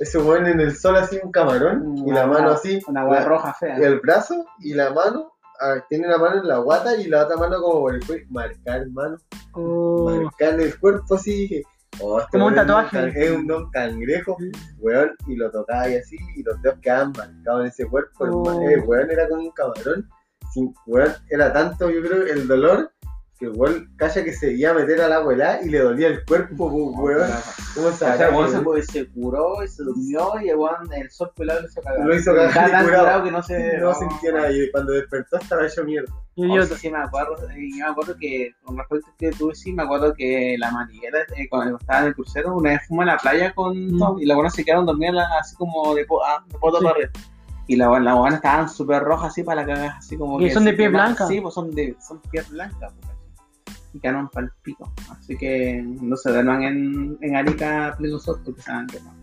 Ese weón en el sol así, un camarón, y la mano así, Una la- roja fea. y el brazo y la mano, ah, tiene la mano en la guata y la otra mano como por el cuello. Marcar, mano, Oh. marcar el cuerpo así. dije, oh, este Como un tatuaje. Es un don cangrejo, weón, y lo tocaba y así, y los dedos quedaban marcados en ese cuerpo. Oh. El weón era como un camarón. sin- weón, era tanto, yo creo, el dolor que el weón calla que se iba a meter a la abuela y le dolía el cuerpo, pues, weón. ¿Cómo O sea, se weón se, pues, se curó y se durmió y el weón, el sol pelado lo hizo cagar. Lo hizo cagar Estaba tan curado. curado que no se... *laughs* No sentía nada y cuando despertó estaba hecho mierda. Y Oh, yo, sí, sí, me acuerdo, yo me acuerdo que con respecto a que tú sí, me acuerdo que la maniguera, eh, cuando estaba en el crucero, una vez fuimos a la playa con Mm. Tom, y la buena se quedaron dormidas así como de, po- ah, de poto Sí. para. Y la buena, la buena estaban súper rojas así para la cagada, así como ¿Y que son de se piel blanca? Sí, pues son de son piel blanca, pues. Y quedaron para el pico. Así que no se duerman en, en Arica pleno sol porque se van a quemar.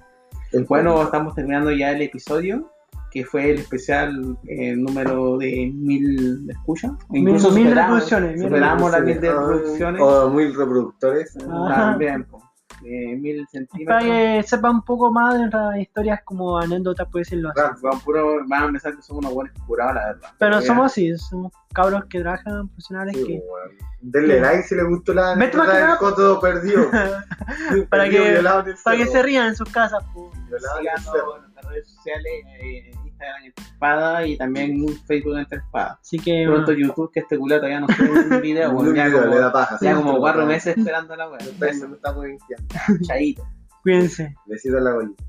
Bueno, estamos terminando ya el episodio, que fue el especial eh, número de mil escuchas. Mil- mil superamos- reproducciones, mil Superamos las mil reproducciones. reproducciones. O muy reproductores. También, po. Eh, mil para centímetros. que sepa un poco más de nuestras historias como anécdotas, puede decirlo así. Rap. Van, puro, van a pensar que somos unos buenos curados, la verdad. Pero Ya. somos así, somos cabros que trabajan, profesionales Sí, que... weón. Denle like si les gustó la anécdota del coto perdido. *laughs* Para Perdido, que- en para que se rían en sus casas. po. Violado en el Síganos cerro. en nuestras redes sociales, eh, Instagram Entre Espada y también Facebook Entre Espada. Así que... Pronto bueno, YouTube, que este culo todavía no sube un *laughs* video, Un weón, ya video, como, le da paja. ya como cuatro bueno. meses esperando la. No está- no está muy bien. Chaito. cuídense. Besito en la bolita.